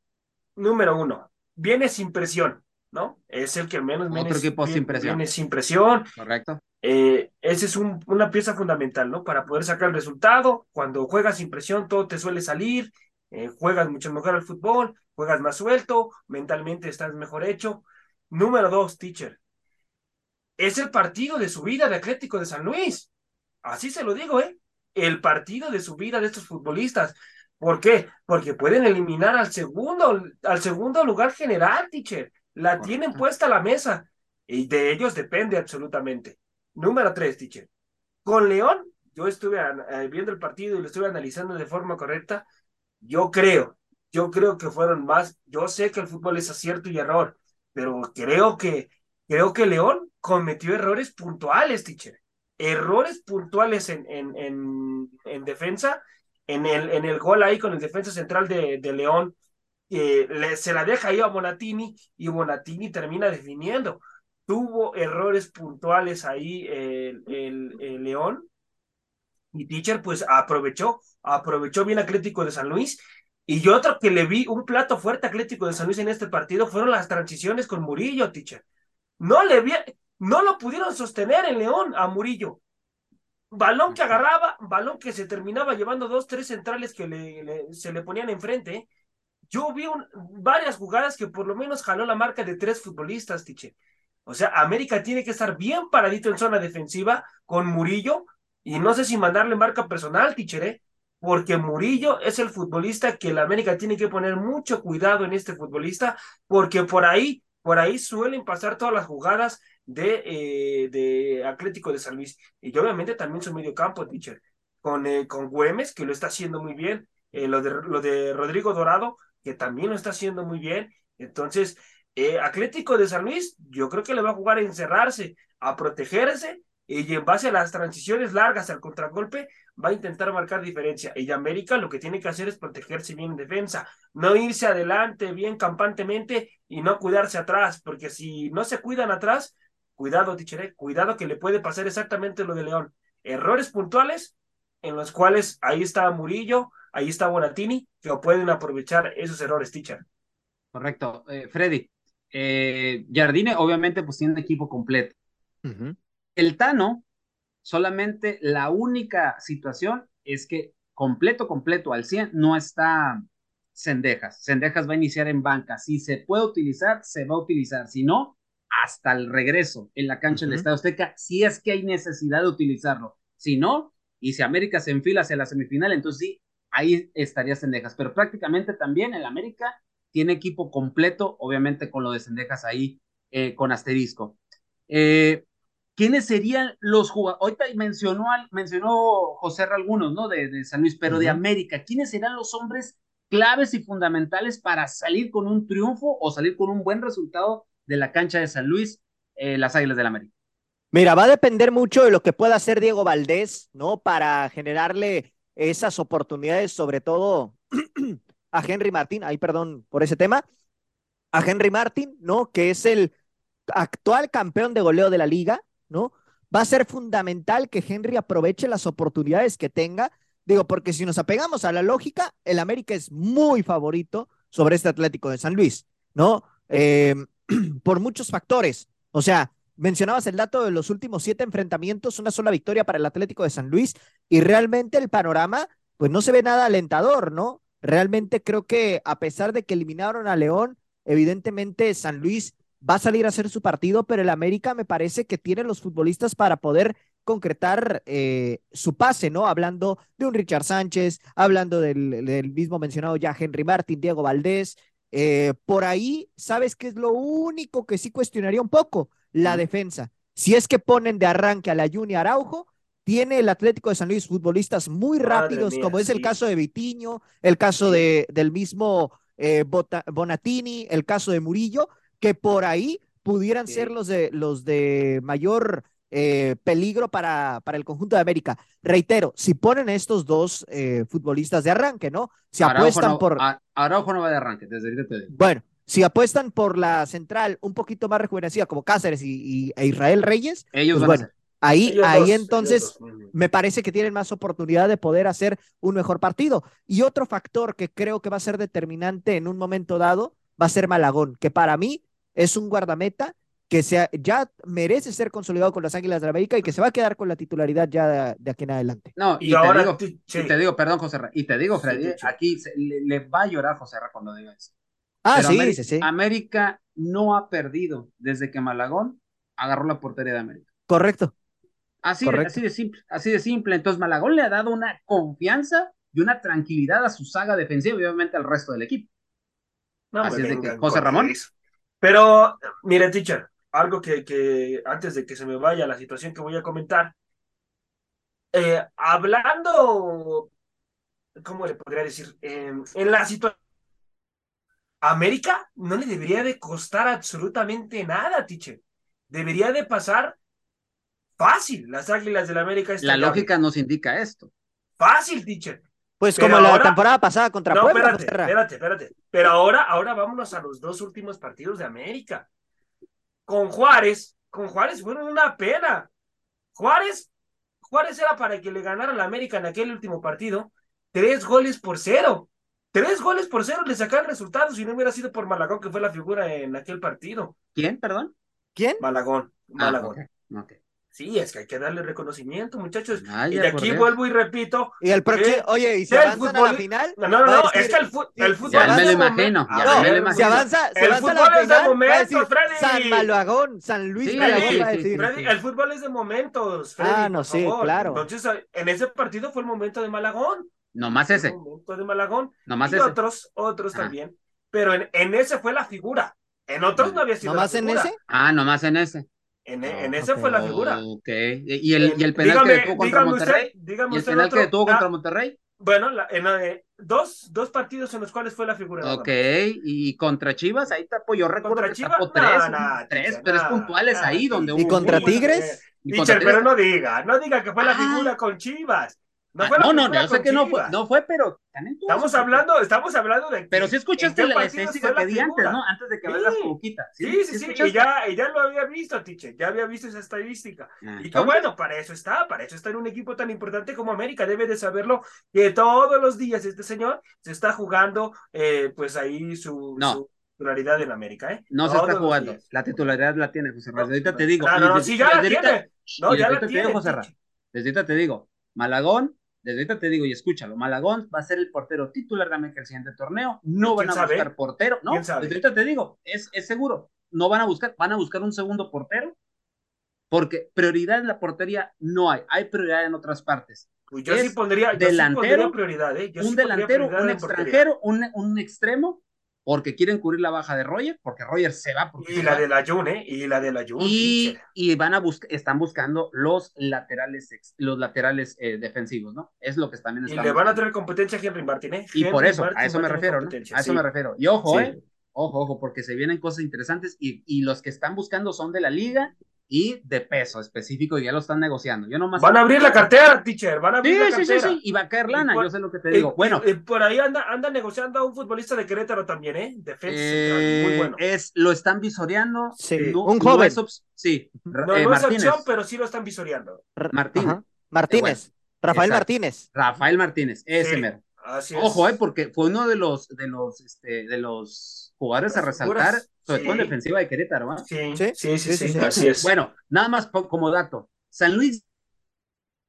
C: número uno, viene sin presión, ¿no? Es el que menos
A: Otro equipo sin presión.
C: Viene sin presión.
A: Correcto.
C: Eh, esa es una pieza fundamental, ¿no? Para poder sacar el resultado. Cuando juegas sin presión, todo te suele salir eh, juegas mucho mejor al fútbol, juegas más suelto, mentalmente estás mejor hecho. Número dos, teacher. Es el partido de su vida de Atlético de San Luis. Así se lo digo, ¿eh? El partido de su vida de estos futbolistas. ¿Por qué? Porque pueden eliminar al segundo, al segundo lugar general, teacher. La tienen puesta a la mesa. Y de ellos depende absolutamente. Número tres, teacher. Con León, yo estuve eh, viendo el partido y lo estuve analizando de forma correcta Yo creo, yo creo que fueron más, yo sé que el fútbol es acierto y error, pero creo que, creo que León cometió errores puntuales, teacher. Errores puntuales en, en, en, en defensa, en el, en el gol ahí con el defensa central de, León, le, se la deja ahí a Bonatini y Bonatini termina definiendo. Tuvo errores puntuales ahí el, el, León y Teacher pues aprovechó, aprovechó bien Atlético de San Luis. Y yo otro que le vi un plato fuerte Atlético de San Luis en este partido fueron las transiciones con Murillo, Teacher. No le vi, no lo pudieron sostener en León a Murillo. Balón que agarraba, balón que se terminaba llevando dos, tres centrales que le, se le ponían enfrente. Yo vi varias jugadas que por lo menos jaló la marca de tres futbolistas, Tiche. O sea, América tiene que estar bien paradito en zona defensiva con Murillo y no sé si mandarle marca personal, ¿eh? porque Murillo es el futbolista que la América tiene que poner mucho cuidado en este futbolista, porque por ahí, por ahí suelen pasar todas las jugadas de, eh, de Atlético de San Luis. Y obviamente también su medio campo, teacher, con, eh, con Güemes, que lo está haciendo muy bien, lo, de, lo de Rodrigo Dorado, que también lo está haciendo muy bien. Entonces, Atlético de San Luis, yo creo que le va a jugar a encerrarse, a protegerse, y en base a las transiciones largas al contragolpe, va a intentar marcar diferencia. Y América lo que tiene que hacer es protegerse bien en defensa, no irse adelante bien campantemente y no cuidarse atrás, porque si no se cuidan atrás, cuidado, Tichere, cuidado que le puede pasar exactamente lo de León. Errores puntuales en los cuales ahí está Murillo, ahí está Bonatini, que pueden aprovechar esos errores, Ticher.
A: Correcto. Eh, Freddy, eh, Jardine obviamente pues tiene equipo completo. El Tano, solamente la única situación es que completo, completo al 100 no está Cendejas. Cendejas va a iniciar en banca. Si se puede utilizar, se va a utilizar. Si no, hasta el regreso en la cancha del Estado Azteca, si es que hay necesidad de utilizarlo. Si no, y si América se enfila hacia la semifinal, entonces sí, ahí estaría Cendejas. Pero prácticamente también el América tiene equipo completo, obviamente con lo de Cendejas ahí, eh, con asterisco. Eh, ¿Quiénes serían los jugadores? Ahorita mencionó, mencionó José algunos, ¿no? De, de, San Luis, pero de América, ¿quiénes serán los hombres claves y fundamentales para salir con un triunfo o salir con un buen resultado de la cancha de San Luis, eh, las Águilas del América?
B: Mira, va a depender mucho de lo que pueda hacer Diego Valdés, ¿no? Para generarle esas oportunidades, sobre todo <clears throat> a Henry Martín, ahí perdón por ese tema, a Henry Martín, ¿no? Que es el actual campeón de goleo de la liga, ¿no? Va a ser fundamental que Henry aproveche las oportunidades que tenga. Digo, porque si nos apegamos a la lógica, el América es muy favorito sobre este Atlético de San Luis, ¿no? Eh, <clears throat> por muchos factores. O sea, mencionabas el dato de los últimos siete enfrentamientos, una sola victoria para el Atlético de San Luis y realmente el panorama, pues no se ve nada alentador, ¿no? Realmente creo que a pesar de que eliminaron a León, evidentemente San Luis va a salir a hacer su partido, pero el América me parece que tiene los futbolistas para poder concretar eh, su pase, ¿no? Hablando de un Richard Sánchez, hablando del, del mismo mencionado ya Henry Martín, Diego Valdés, eh, por ahí, ¿sabes qué es lo único que sí cuestionaría un poco? La defensa. Si es que ponen de arranque a la Juni Araujo, tiene el Atlético de San Luis futbolistas muy rápidos, como es el caso de Vitiño, el caso de, del mismo eh, Bonatini, el caso de Murillo, que por ahí pudieran ser los de, los de mayor eh, peligro para, para el conjunto de América. Reitero, si ponen estos dos eh, futbolistas de arranque, ¿no? Si apuestan por.
A: Araujo no va de arranque, desde te
B: Bueno, si apuestan por la central un poquito más rejuvenecida como Cáceres y, e Israel Reyes,
A: ellos pues bueno,
B: ahí, ahí entonces me parece que tienen más oportunidad de poder hacer un mejor partido. Y otro factor que creo que va a ser determinante en un momento dado va a ser Malagón, que para mí es un guardameta que sea, ya merece ser consolidado con las Águilas de la América y que se va a quedar con la titularidad ya de, aquí en adelante.
A: No, y, ahora, te digo, y te digo, perdón, José y te digo, Freddy, aquí le, va a llorar José cuando diga eso.
B: Ah, sí, América, sí, sí.
A: América no ha perdido desde que Malagón agarró la portería de América.
B: Correcto.
A: Así, así de simple, así de simple. Entonces Malagón le ha dado una confianza y una tranquilidad a su saga defensiva y obviamente al resto del equipo. así es de que, José Ramón.
C: Pero, mire, teacher, algo que, que antes de que se me vaya la situación que voy a comentar, eh, hablando ¿cómo le podría decir? en la situación América no le debería de costar absolutamente nada, Tiche. Debería de pasar fácil las Águilas del la América.
A: La lógica nos indica esto.
C: Fácil, Tiche.
B: Pues como la temporada pasada contra no, Puebla.
C: Espérate, espérate, espérate. Pero ahora, ahora vámonos a los dos últimos partidos de América. Con Juárez, con Juárez fueron una pena. Juárez, Juárez era para que le ganara la América en aquel último partido, tres goles por cero. Tres goles por cero le sacan resultados si no hubiera sido por Malagón, que fue la figura en aquel partido.
A: ¿Quién, perdón?
B: ¿Quién?
C: Malagón. Ah, Malagón. Sí, es que hay que darle reconocimiento, muchachos. y de aquí vuelvo y repito.
B: Y el próximo, oye, ¿y se avanzan a la final?
C: No, no, no, es que el, fútbol. El fútbol
A: ya me lo imagino. Ya me lo imagino.
B: Si avanza,
C: el
B: avanza
C: fútbol es de momentos, Freddy.
B: San Malagón, San Luis
C: sí, Malagón, va a decir. Freddy, el fútbol es de momentos, Freddy,
B: Ah, no, sí, claro.
C: Entonces, en ese partido fue el momento de Malagón.
A: Nomás ese.
C: de Malagón.
A: Nomás
C: y otros, otros también. Pero en, en, ese fue la figura. En otros no había sido
B: ¿Nomás
C: en
B: ese?
A: Ah, nomás en ese.
C: En, en ese fue la figura.
A: Ok. ¿Y el, y el penal que detuvo contra Monterrey?
C: dígame
A: ¿Y el penal que detuvo contra Monterrey?
C: Bueno, la, en, eh, dos, dos partidos en los cuales fue la figura.
A: Ok, y contra Chivas, ahí tapó, yo recuerdo
C: ¿Contra
A: que
C: Chivas?
A: tapó tres, tres, tres puntuales ahí donde hubo.
B: ¿Y contra Tigres?
C: Y contra pero no diga, no diga que fue la ah. figura con Chivas.
A: No, ah, no, no, yo sé que no fue, no fue, pero
C: estamos hablando, estamos hablando de.
A: Pero sí escuchaste la estadística que di antes, ¿no? Antes de que sí. tu boquita.
C: Sí, sí, sí, y ya, ya lo había visto, Tiche, ya había visto esa estadística. Ah, y que bueno, para eso está, para eso está en un equipo tan importante como América, debe de saberlo que todos los días este señor se está jugando, eh, pues ahí su, titularidad en América, ¿eh?
A: No se está jugando, la titularidad la tiene José Ramón. ahorita te digo.
C: No, no, no, sí, ya la tiene. No, ya la
A: tiene. José Desde ahorita te digo, Malagón desde ahorita te digo y escúchalo, Malagón va a ser el portero titular de América el siguiente torneo, no van a buscar portero, no, desde ahorita te digo, es, es seguro, no van a buscar, van a buscar un segundo portero, porque prioridad en la portería no hay, hay prioridad en otras partes.
C: Pues yo sí pondría, yo delantero, prioridad, ¿eh?
A: un delantero, un extranjero, un, un extremo porque quieren cubrir la baja de Roger, porque Roger se va.
C: y la de la June, ¿eh? Y la de la June.
A: Y, y van a buscar, están buscando los laterales, los laterales eh, defensivos, ¿no? Es lo que están
C: Y le van a tener competencia a Henry Martin, ¿eh?
A: Y por eso, a eso me refiero, ¿no? A eso me refiero. Y ojo, ¿eh? Ojo, ojo, porque se vienen cosas interesantes y, y los que están buscando son de la liga y de peso específico y ya lo están negociando. Yo nomás
C: van a abrir la cartera, teacher, van a abrir la cartera.
A: Sí, sí, sí, y va a caer lana, yo sé lo que te digo. bueno,
C: por ahí anda, anda negociando a un futbolista de Querétaro también, ¿eh? Defensa eh, muy bueno.
A: Es, lo están visoreando.
B: Sí, un joven.
A: sí,
C: no, eh, es opción, pero sí lo están visoreando.
A: Martín.
B: Martínez. Rafael Martínez.
A: Rafael Martínez, ese mero. Ojo, eh, porque fue uno de los, de los, este, de los jugadores a resaltar, sobre todo en defensiva de Querétaro.
C: Sí, sí, sí, sí, así es.
A: Bueno, nada más como dato. San Luis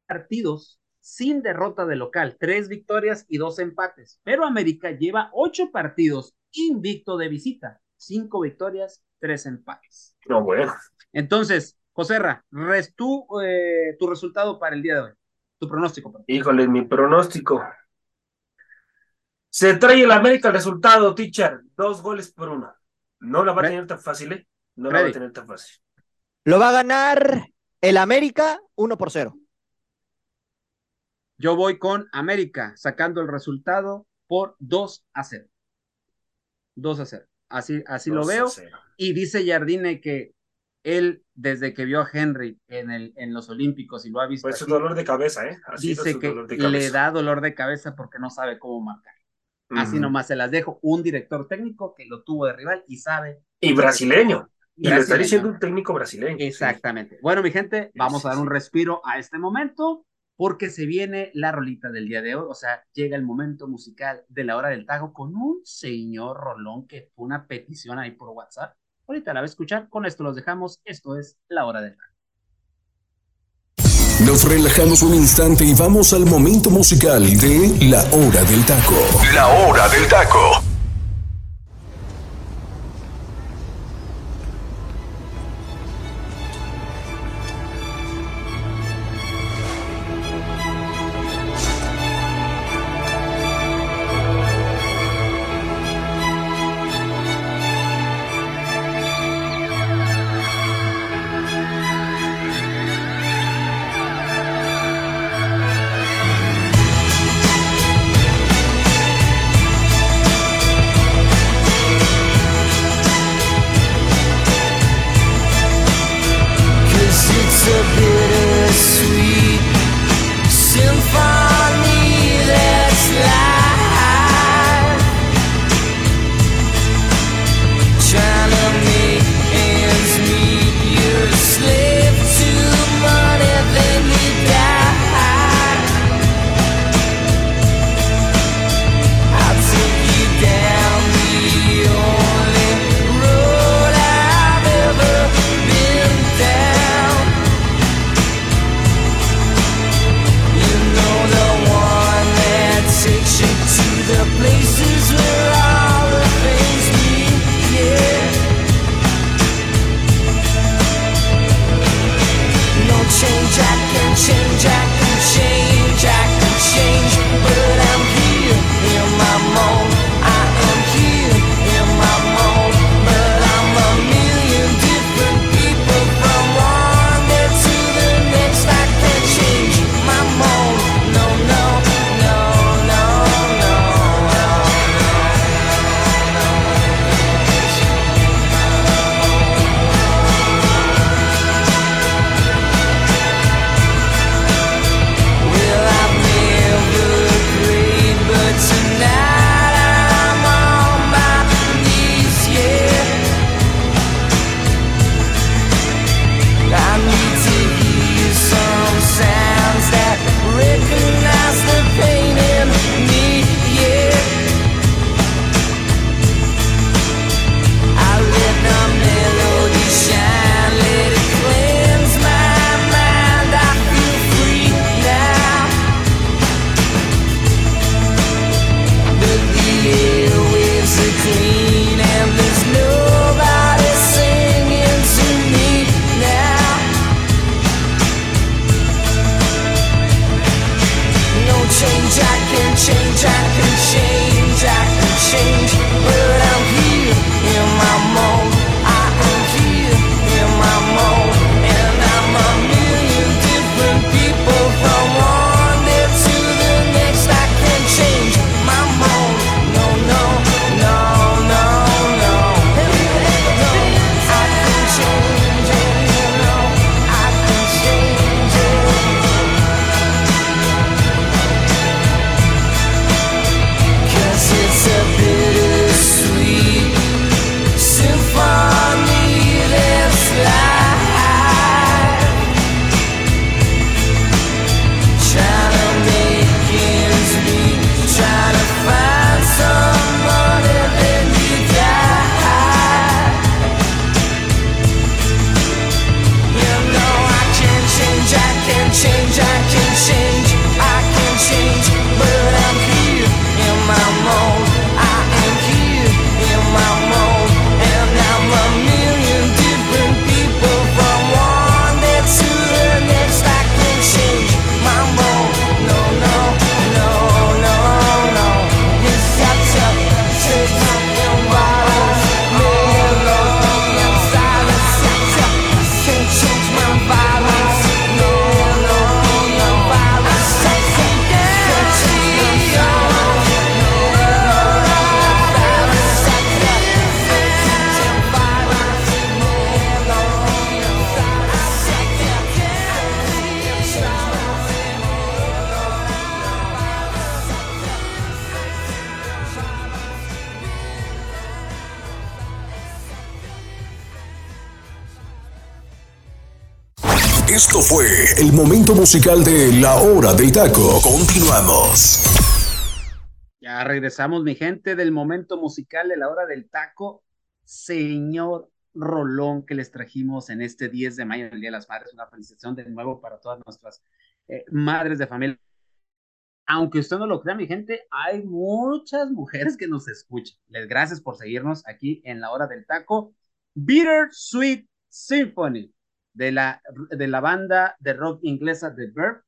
A: partidos sin derrota de local, tres victorias y dos empates. Pero América lleva ocho partidos invicto de visita, cinco victorias, tres empates.
C: No, bueno.
A: Entonces, Joserra, res tú, eh, tu resultado para el día de hoy, tu pronóstico.
C: Híjole, mi pronóstico. Se trae el América el resultado, teacher. Dos goles por uno. No la va a tener tan fácil, ¿eh? No la va a tener tan fácil.
B: Lo va a ganar el América uno por cero.
A: Yo voy con América, sacando el resultado por 2 a 0. 2 a 0. Así, así lo veo. Y dice Jardine que él, desde que vio a Henry en, el, en los Olímpicos y lo ha visto.
C: Pues es un dolor de cabeza, ¿eh?
A: dice que le da dolor de cabeza porque no sabe cómo marcar. Así nomás se las dejo. Un director técnico que lo tuvo de rival y sabe.
C: Y brasileño. Y le está diciendo un técnico brasileño.
A: Exactamente. Bueno, mi gente, vamos a dar un respiro a este momento porque se viene la rolita del día de hoy. O sea, llega el momento musical de la hora del tago con un señor Rolón que fue una petición ahí por WhatsApp. Ahorita la va a escuchar. Con esto los dejamos. Esto es la hora del tago.
D: Nos relajamos un instante y vamos al momento musical de La Hora del Taco. La Hora del Taco. El momento musical de La Hora del Taco. Continuamos.
A: Ya regresamos, mi gente, del momento musical de La Hora del Taco. Señor Rolón que les trajimos en este 10 de mayo, el Día de las Madres. Una felicitación de nuevo para todas nuestras eh, madres de familia. Aunque usted no lo crea, mi gente, hay muchas mujeres que nos escuchan. Les gracias por seguirnos aquí en La Hora del Taco. Bitter Sweet Symphony de la, de la banda de rock inglesa The Verb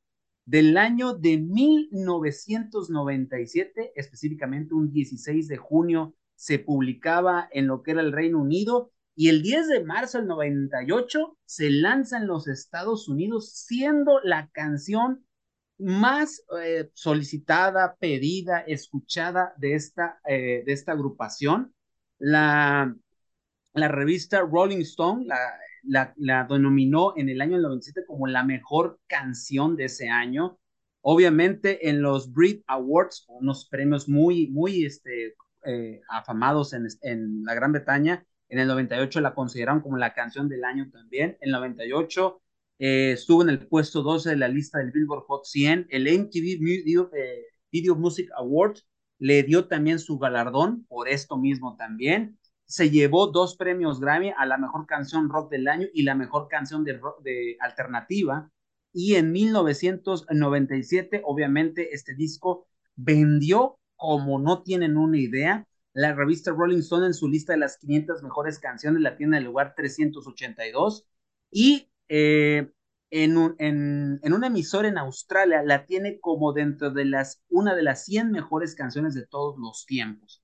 A: del año de 1997, específicamente un 16 de junio, se publicaba en lo que era el Reino Unido y el 10 de marzo del 98 se lanza en los Estados Unidos siendo la canción más eh, solicitada, pedida, escuchada de esta, eh, de esta agrupación. La, la revista Rolling Stone, la, la, la denominó en el año 97 como la mejor canción de ese año. Obviamente en los Brit Awards, unos premios muy, muy este, eh, afamados en, en, la Gran Bretaña, en el 98 la consideraron como la canción del año también. En el 98 eh, estuvo en el puesto 12 de la lista del Billboard Hot 100. El MTV Video, eh, Video Music Award le dio también su galardón por esto mismo también se llevó dos premios Grammy a la mejor canción rock del año y la mejor canción de, rock, de alternativa. Y en 1997, obviamente, este disco vendió como no tienen una idea. La revista Rolling Stone en su lista de las 500 mejores canciones la tiene en el lugar 382 y eh, en, un, en, en una emisora en Australia la tiene como dentro de las, una de las 100 mejores canciones de todos los tiempos.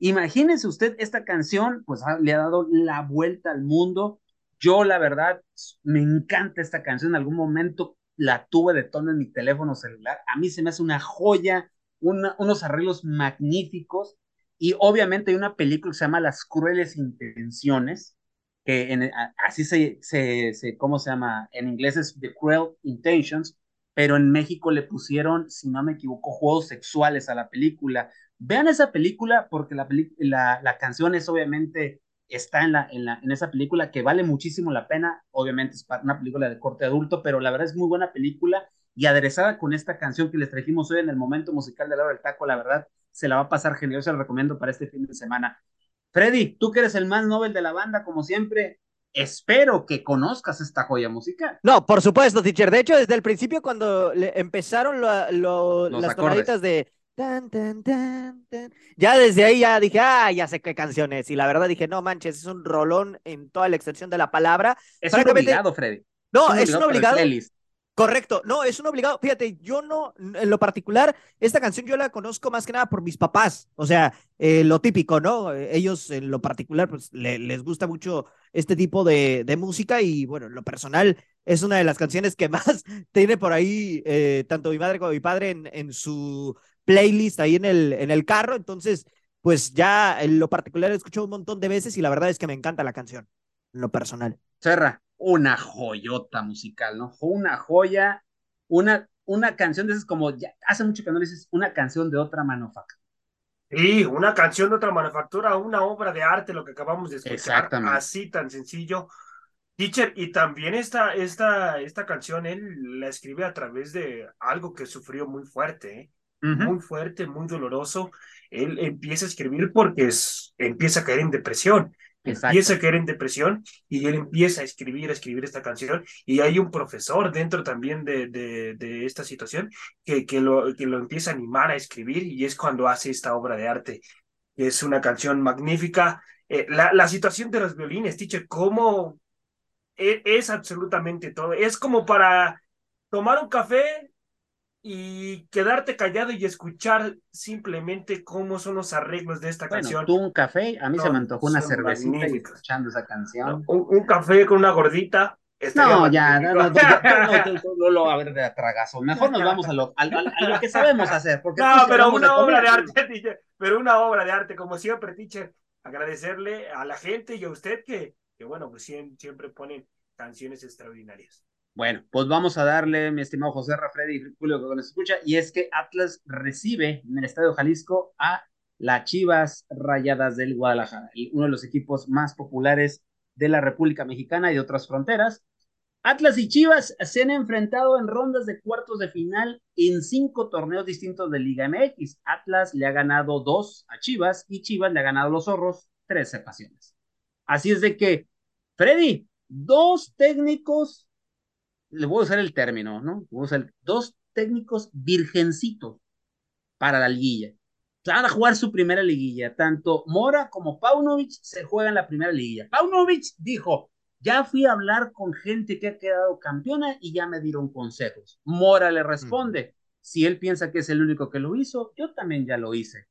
A: Imagínese usted, esta canción pues le ha dado la vuelta al mundo. Yo la verdad me encanta esta canción, en algún momento la tuve de tono en mi teléfono celular. A mí se me hace una joya, unos arreglos magníficos y obviamente hay una película que se llama Las crueles intenciones, que así se, se, se, ¿cómo se llama? En inglés es The Cruel Intentions, pero en México le pusieron, si no me equivoco, juegos sexuales a la película. Vean esa película porque la, la, la canción es obviamente está en, la, en, la, en esa película que vale muchísimo la pena. Obviamente es una película de corte adulto, pero la verdad es muy buena película y aderezada con esta canción que les trajimos hoy en el momento musical de la hora del taco, la verdad se la va a pasar genial, se la recomiendo para este fin de semana. Freddy, tú que eres el más novel de la banda, como siempre, espero que conozcas esta joya musical.
B: No, por supuesto, teacher. De hecho, desde el principio, cuando empezaron las tonaditas de Tan, tan, tan, ya desde ahí ya dije, ah, ya sé qué canción es. Y la verdad dije, no manches, es un rolón en toda la extensión de la palabra.
A: Es un obligado, Freddy.
B: No, es un obligado. Correcto, no, es un obligado. Fíjate, yo no, en lo particular, esta canción yo la conozco más que nada por mis papás. O sea, eh, lo típico, ¿no? Ellos en lo particular, pues les gusta mucho este tipo de, de, música y bueno, en lo personal es una de las canciones que <laughs> más tiene por ahí eh, tanto mi madre como mi padre en, en su playlist ahí en el, en el carro, entonces, pues ya en lo particular he escuchado un montón de veces y la verdad es que me encanta la canción, en lo personal.
A: Serra, una joyota musical, ¿no? Una joya, una, una canción de esas como, ya, hace mucho que no dices, una canción de otra manufactura.
C: Sí, una canción de otra manufactura, una obra de arte, lo que acabamos de escuchar, así tan sencillo. Teacher, y también esta, esta, esta canción él la escribe a través de algo que sufrió muy fuerte, ¿eh? Muy fuerte, muy doloroso. Él empieza a escribir porque es, empieza a caer en depresión. Empieza a caer en depresión y él empieza a escribir, a escribir esta canción. Y hay un profesor dentro también de, de, de esta situación que, que, lo, que lo empieza a animar a escribir y es cuando hace esta obra de arte. Es una canción magnífica. Eh, la, la situación de los violines, teacher, cómo es, es absolutamente todo. Es como para tomar un café, y quedarte callado y escuchar simplemente cómo son los arreglos de esta
A: bueno,
C: canción.
A: Tú un café, a mí se me antojó una cervecita y escuchando esa canción.
C: Un, un, café con una gordita.
A: No, ya, no, no, no, <laughs> lo va a ver de atragazo. Mejor nos vamos a lo, a, a, lo que sabemos hacer. Porque
C: no, pero una obra de arte, <laughs> teacher, pero una obra de arte, como siempre, teacher, agradecerle a la gente y a usted que, que bueno, pues siempre, siempre ponen canciones extraordinarias.
A: Bueno, pues vamos a darle, mi estimado José Rafredi y Julio que nos escucha, y es que Atlas recibe en el Estadio Jalisco a las Chivas Rayadas del Guadalajara, uno de los equipos más populares de la República Mexicana y de otras fronteras. Atlas y Chivas se han enfrentado en rondas de cuartos de final en cinco torneos distintos de Liga MX. Atlas le ha ganado dos a Chivas y Chivas le ha ganado a los zorros tres ocasiones. Así es de que, Freddy, dos técnicos le voy a usar el término, ¿no? Voy a usar dos técnicos virgencitos para la liguilla. Van a jugar su primera liguilla. Tanto Mora como Paunovic se juegan la primera liguilla. Paunovic dijo, ya fui a hablar con gente que ha quedado campeona y ya me dieron consejos. Mora le responde, si él piensa que es el único que lo hizo, yo también ya lo hice.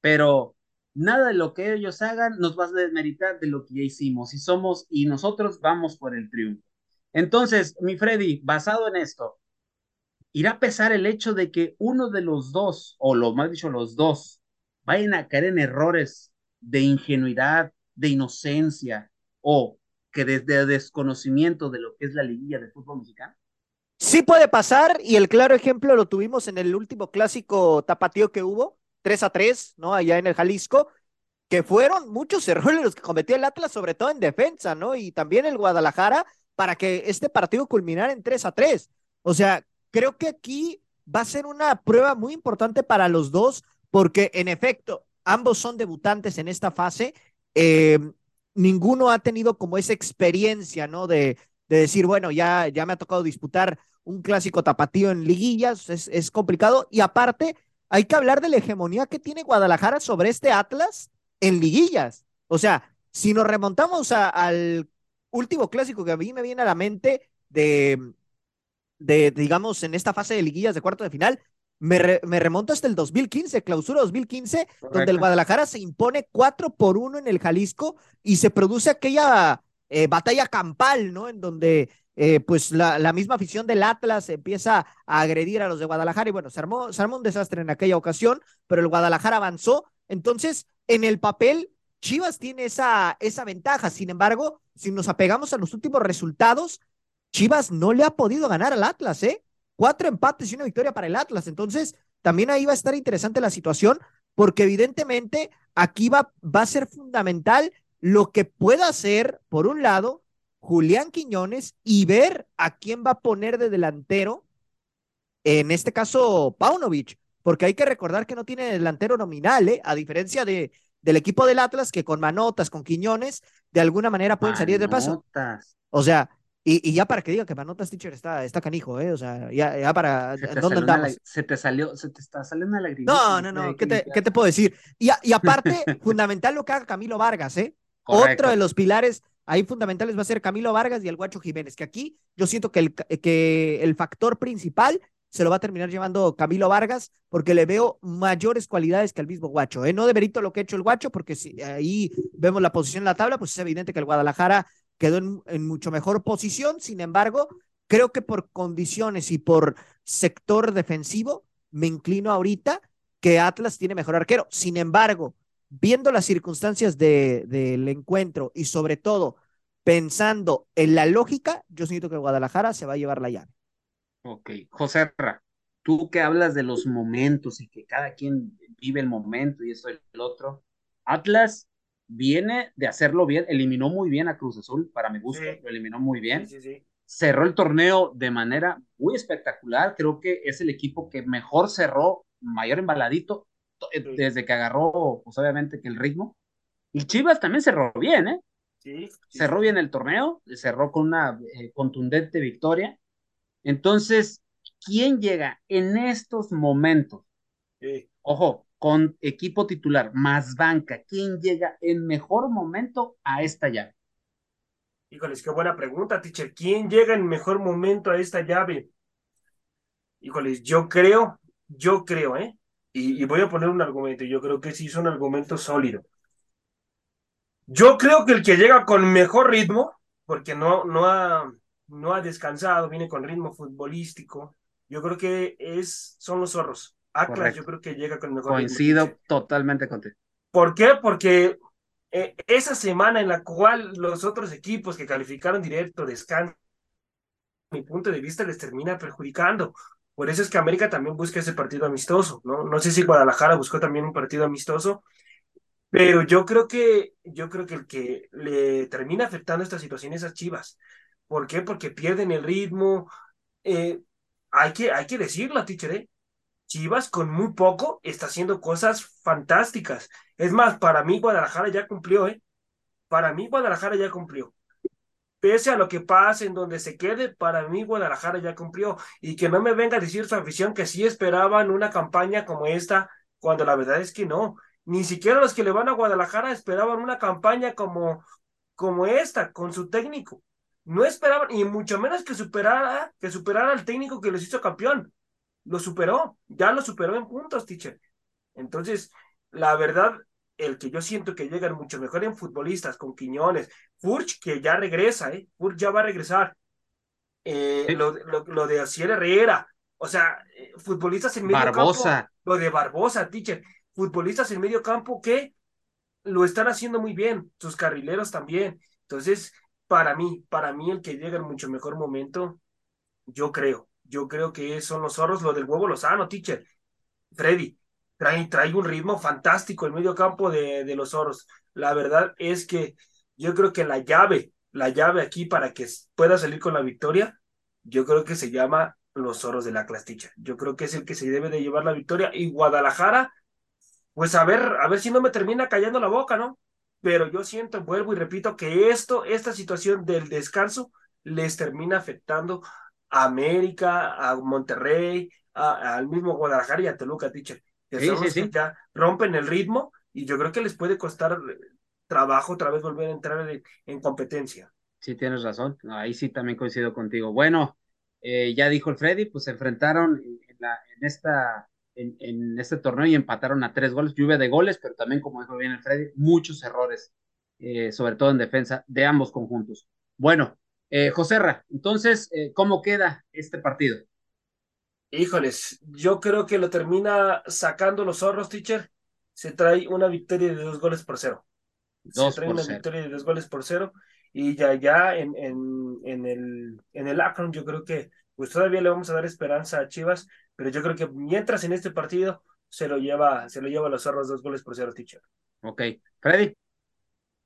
A: Pero nada de lo que ellos hagan nos va a desmeritar de lo que ya hicimos y somos y nosotros vamos por el triunfo. Entonces, mi Freddy, basado en esto, irá a pesar el hecho de que uno de los dos, o lo más dicho, los dos, vayan a caer en errores de ingenuidad, de inocencia, o que desde desconocimiento de lo que es la liguilla de fútbol mexicano?
B: Sí puede pasar, y el claro ejemplo lo tuvimos en el último clásico tapatío que hubo, 3 a 3, ¿no? Allá en el Jalisco, que fueron muchos errores los que cometió el Atlas, sobre todo en defensa, ¿no? Y también el Guadalajara, para que este partido culminara en 3 a 3. O sea, creo que aquí va a ser una prueba muy importante para los dos, porque en efecto, ambos son debutantes en esta fase. Eh, ninguno ha tenido como esa experiencia, ¿no? De, de decir, bueno, ya, ya me ha tocado disputar un clásico tapatío en liguillas, es, es complicado. Y aparte, hay que hablar de la hegemonía que tiene Guadalajara sobre este Atlas en liguillas. O sea, si nos remontamos al último clásico que a mí me viene a la mente de, de digamos, en esta fase de liguillas de cuarto de final, me, me remonto hasta el 2015, clausura 2015, donde el Guadalajara se impone 4 por 1 en el Jalisco y se produce aquella eh, batalla campal, ¿no? En donde eh, pues la, la, misma afición del Atlas empieza a agredir a los de Guadalajara y bueno, se armó, se armó un desastre en aquella ocasión, pero el Guadalajara avanzó. Entonces, en el papel, Chivas tiene esa, esa ventaja. Sin embargo, si nos apegamos a los últimos resultados, Chivas no le ha podido ganar al Atlas, ¿eh? Cuatro empates y una victoria para el Atlas. Entonces, también ahí va a estar interesante la situación, porque evidentemente aquí va, va a ser fundamental lo que pueda hacer, por un lado, Julián Quiñones y ver a quién va a poner de delantero, en este caso Paunovic, porque hay que recordar que no tiene delantero nominal, ¿eh? a diferencia de, del equipo del Atlas, que con Manotas, con Quiñones, de alguna manera pueden salir del paso. O sea, y, y, ya para que diga que Manotas Teacher está, está canijo, ¿eh? O sea, ya, ya para.
A: Se ¿Dónde andamos? se te salió, se te está saliendo la lágrima.
B: No, no, no, ¿qué te, ¿qué te puedo decir? Y, y aparte, <laughs> fundamental lo que haga Camilo Vargas, ¿eh? Otro de los pilares ahí fundamentales va a ser Camilo Vargas y el Guacho Jiménez, que aquí yo siento que el, que el factor principal se lo va a terminar llevando Camilo Vargas, porque le veo mayores cualidades que el mismo Guacho. ¿eh? No de verito lo que ha hecho el Guacho, porque si ahí vemos la posición en la tabla, pues es evidente que el Guadalajara quedó en, mucho mejor posición. Sin embargo, creo que por condiciones y por sector defensivo, me inclino ahorita que Atlas tiene mejor arquero. Sin embargo, viendo las circunstancias de, del encuentro y sobre todo pensando en la lógica, yo siento que Guadalajara se va a llevar la llave.
A: Ok, José tú que hablas de los momentos y que cada quien vive el momento y esto y el otro, Atlas viene de hacerlo bien, eliminó muy bien a Cruz Azul, para mi gusto, lo eliminó muy bien. Sí, cerró el torneo de manera muy espectacular, creo que es el equipo que mejor cerró, mayor embaladito, eh, desde que agarró, pues obviamente que el ritmo. Y Chivas también cerró bien, ¿eh? Sí, cerró bien el torneo, cerró con una eh, contundente victoria. Entonces, ¿quién llega en estos momentos? Ojo, con equipo titular más banca, ¿quién llega en mejor momento a esta llave?
C: Híjoles, qué buena pregunta, teacher. ¿Quién llega en mejor momento a esta llave? Híjoles, yo creo, yo creo, ¿eh? y, voy a poner un argumento, yo creo que sí es un argumento sólido. Yo creo que el que llega con mejor ritmo, porque no, no, ha, no ha descansado, viene con ritmo futbolístico, yo creo que es, son los zorros. Atlas yo creo que llega con mejor
A: Coincido ritmo. totalmente contigo.
C: ¿Por qué? Porque eh, esa semana en la cual los otros equipos que calificaron directo descansan, mi punto de vista les termina perjudicando. Por eso es que América también busca ese partido amistoso, ¿no? No sé si Guadalajara buscó también un partido amistoso, pero yo creo que, yo creo que el que le termina afectando esta situación es a Chivas. ¿Por qué? Porque pierden el ritmo. Eh, hay, que, hay que decirlo, teacher, ¿eh? Chivas con muy poco está haciendo cosas fantásticas. Es más, para mí Guadalajara ya cumplió, ¿eh? Para mí Guadalajara ya cumplió pese a lo que pase, en donde se quede, para mí Guadalajara ya cumplió. Y que no me venga a decir su afición que sí esperaban una campaña como esta, cuando la verdad es que no. Ni siquiera los que le van a Guadalajara esperaban una campaña como, como esta, con su técnico. No esperaban, y mucho menos que superara, que superara al técnico que los hizo campeón. Lo superó, ya lo superó en puntos, teacher. Entonces, la verdad, el que yo siento que llegan mucho mejor en futbolistas, con Quiñones, Furch, que ya regresa, ¿eh? Furch ya va a regresar. Eh, lo, lo, de Asiel Herrera, o sea, eh, futbolistas en medio
A: Barbosa.
C: campo. Lo de Barbosa, teacher. Futbolistas en medio campo que lo están haciendo muy bien, sus carrileros también. Entonces, para mí, para mí el que llega en mucho mejor momento, yo creo, yo creo que son los zorros, lo del huevo lozano, teacher. Freddy, trae, un ritmo fantástico el medio campo de, de los zorros. La verdad es que yo creo que la llave, la llave aquí para que pueda salir con la victoria, yo creo que se llama los zorros de la clasticha. Yo creo que es el que se debe de llevar la victoria. Y Guadalajara, pues a ver, a ver si no me termina callando la boca, ¿no? Pero yo siento, vuelvo y repito, que esto, esta situación del descanso les termina afectando a América, a Monterrey, al mismo Guadalajara y a Toluca, teacher. Que sí, ya rompen el ritmo y yo creo que les puede costar trabajo otra vez volver a entrar en, competencia.
A: Sí, tienes razón. Ahí sí también coincido contigo. Bueno, eh, ya dijo el Freddy, pues se enfrentaron en, la, en esta en, este torneo y empataron a tres goles, lluvia de goles, pero también, como dijo bien el Freddy, muchos errores, eh, sobre todo en defensa de ambos conjuntos. Bueno, eh, José Ra, entonces, eh, ¿cómo queda este partido?
C: Híjoles, yo creo que lo termina sacando los zorros, teacher. Se trae una victoria de dos goles por cero. se trae una victoria de dos goles por cero. Y ya, ya en, en, en el, en el Akron, yo creo que pues todavía le vamos a dar esperanza a Chivas, pero yo creo que mientras en este partido se lo lleva, se lo lleva a los zorros dos goles por cero, teacher.
A: Ok. Freddy.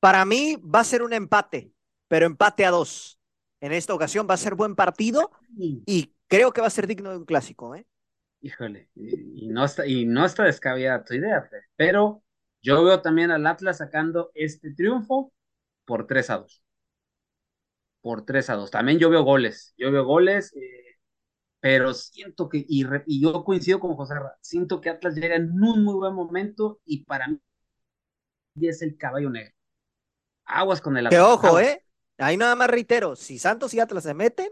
B: Para mí va a ser un empate, pero empate a dos. En esta ocasión va a ser buen partido y creo que va a ser digno de un clásico, ¿eh?
A: Híjole, y, no está, y no está descabellada tu idea, pero yo veo también al Atlas sacando este triunfo por 3 a 2. Por 3 a 2. También yo veo goles. Yo veo goles, eh, pero siento que, y, y, yo coincido con José, siento que Atlas llega en un muy buen momento y para mí es el caballo negro. Aguas con el
B: Atlas. Que ojo, ¿eh? Ahí nada más reitero, si Santos y Atlas se meten,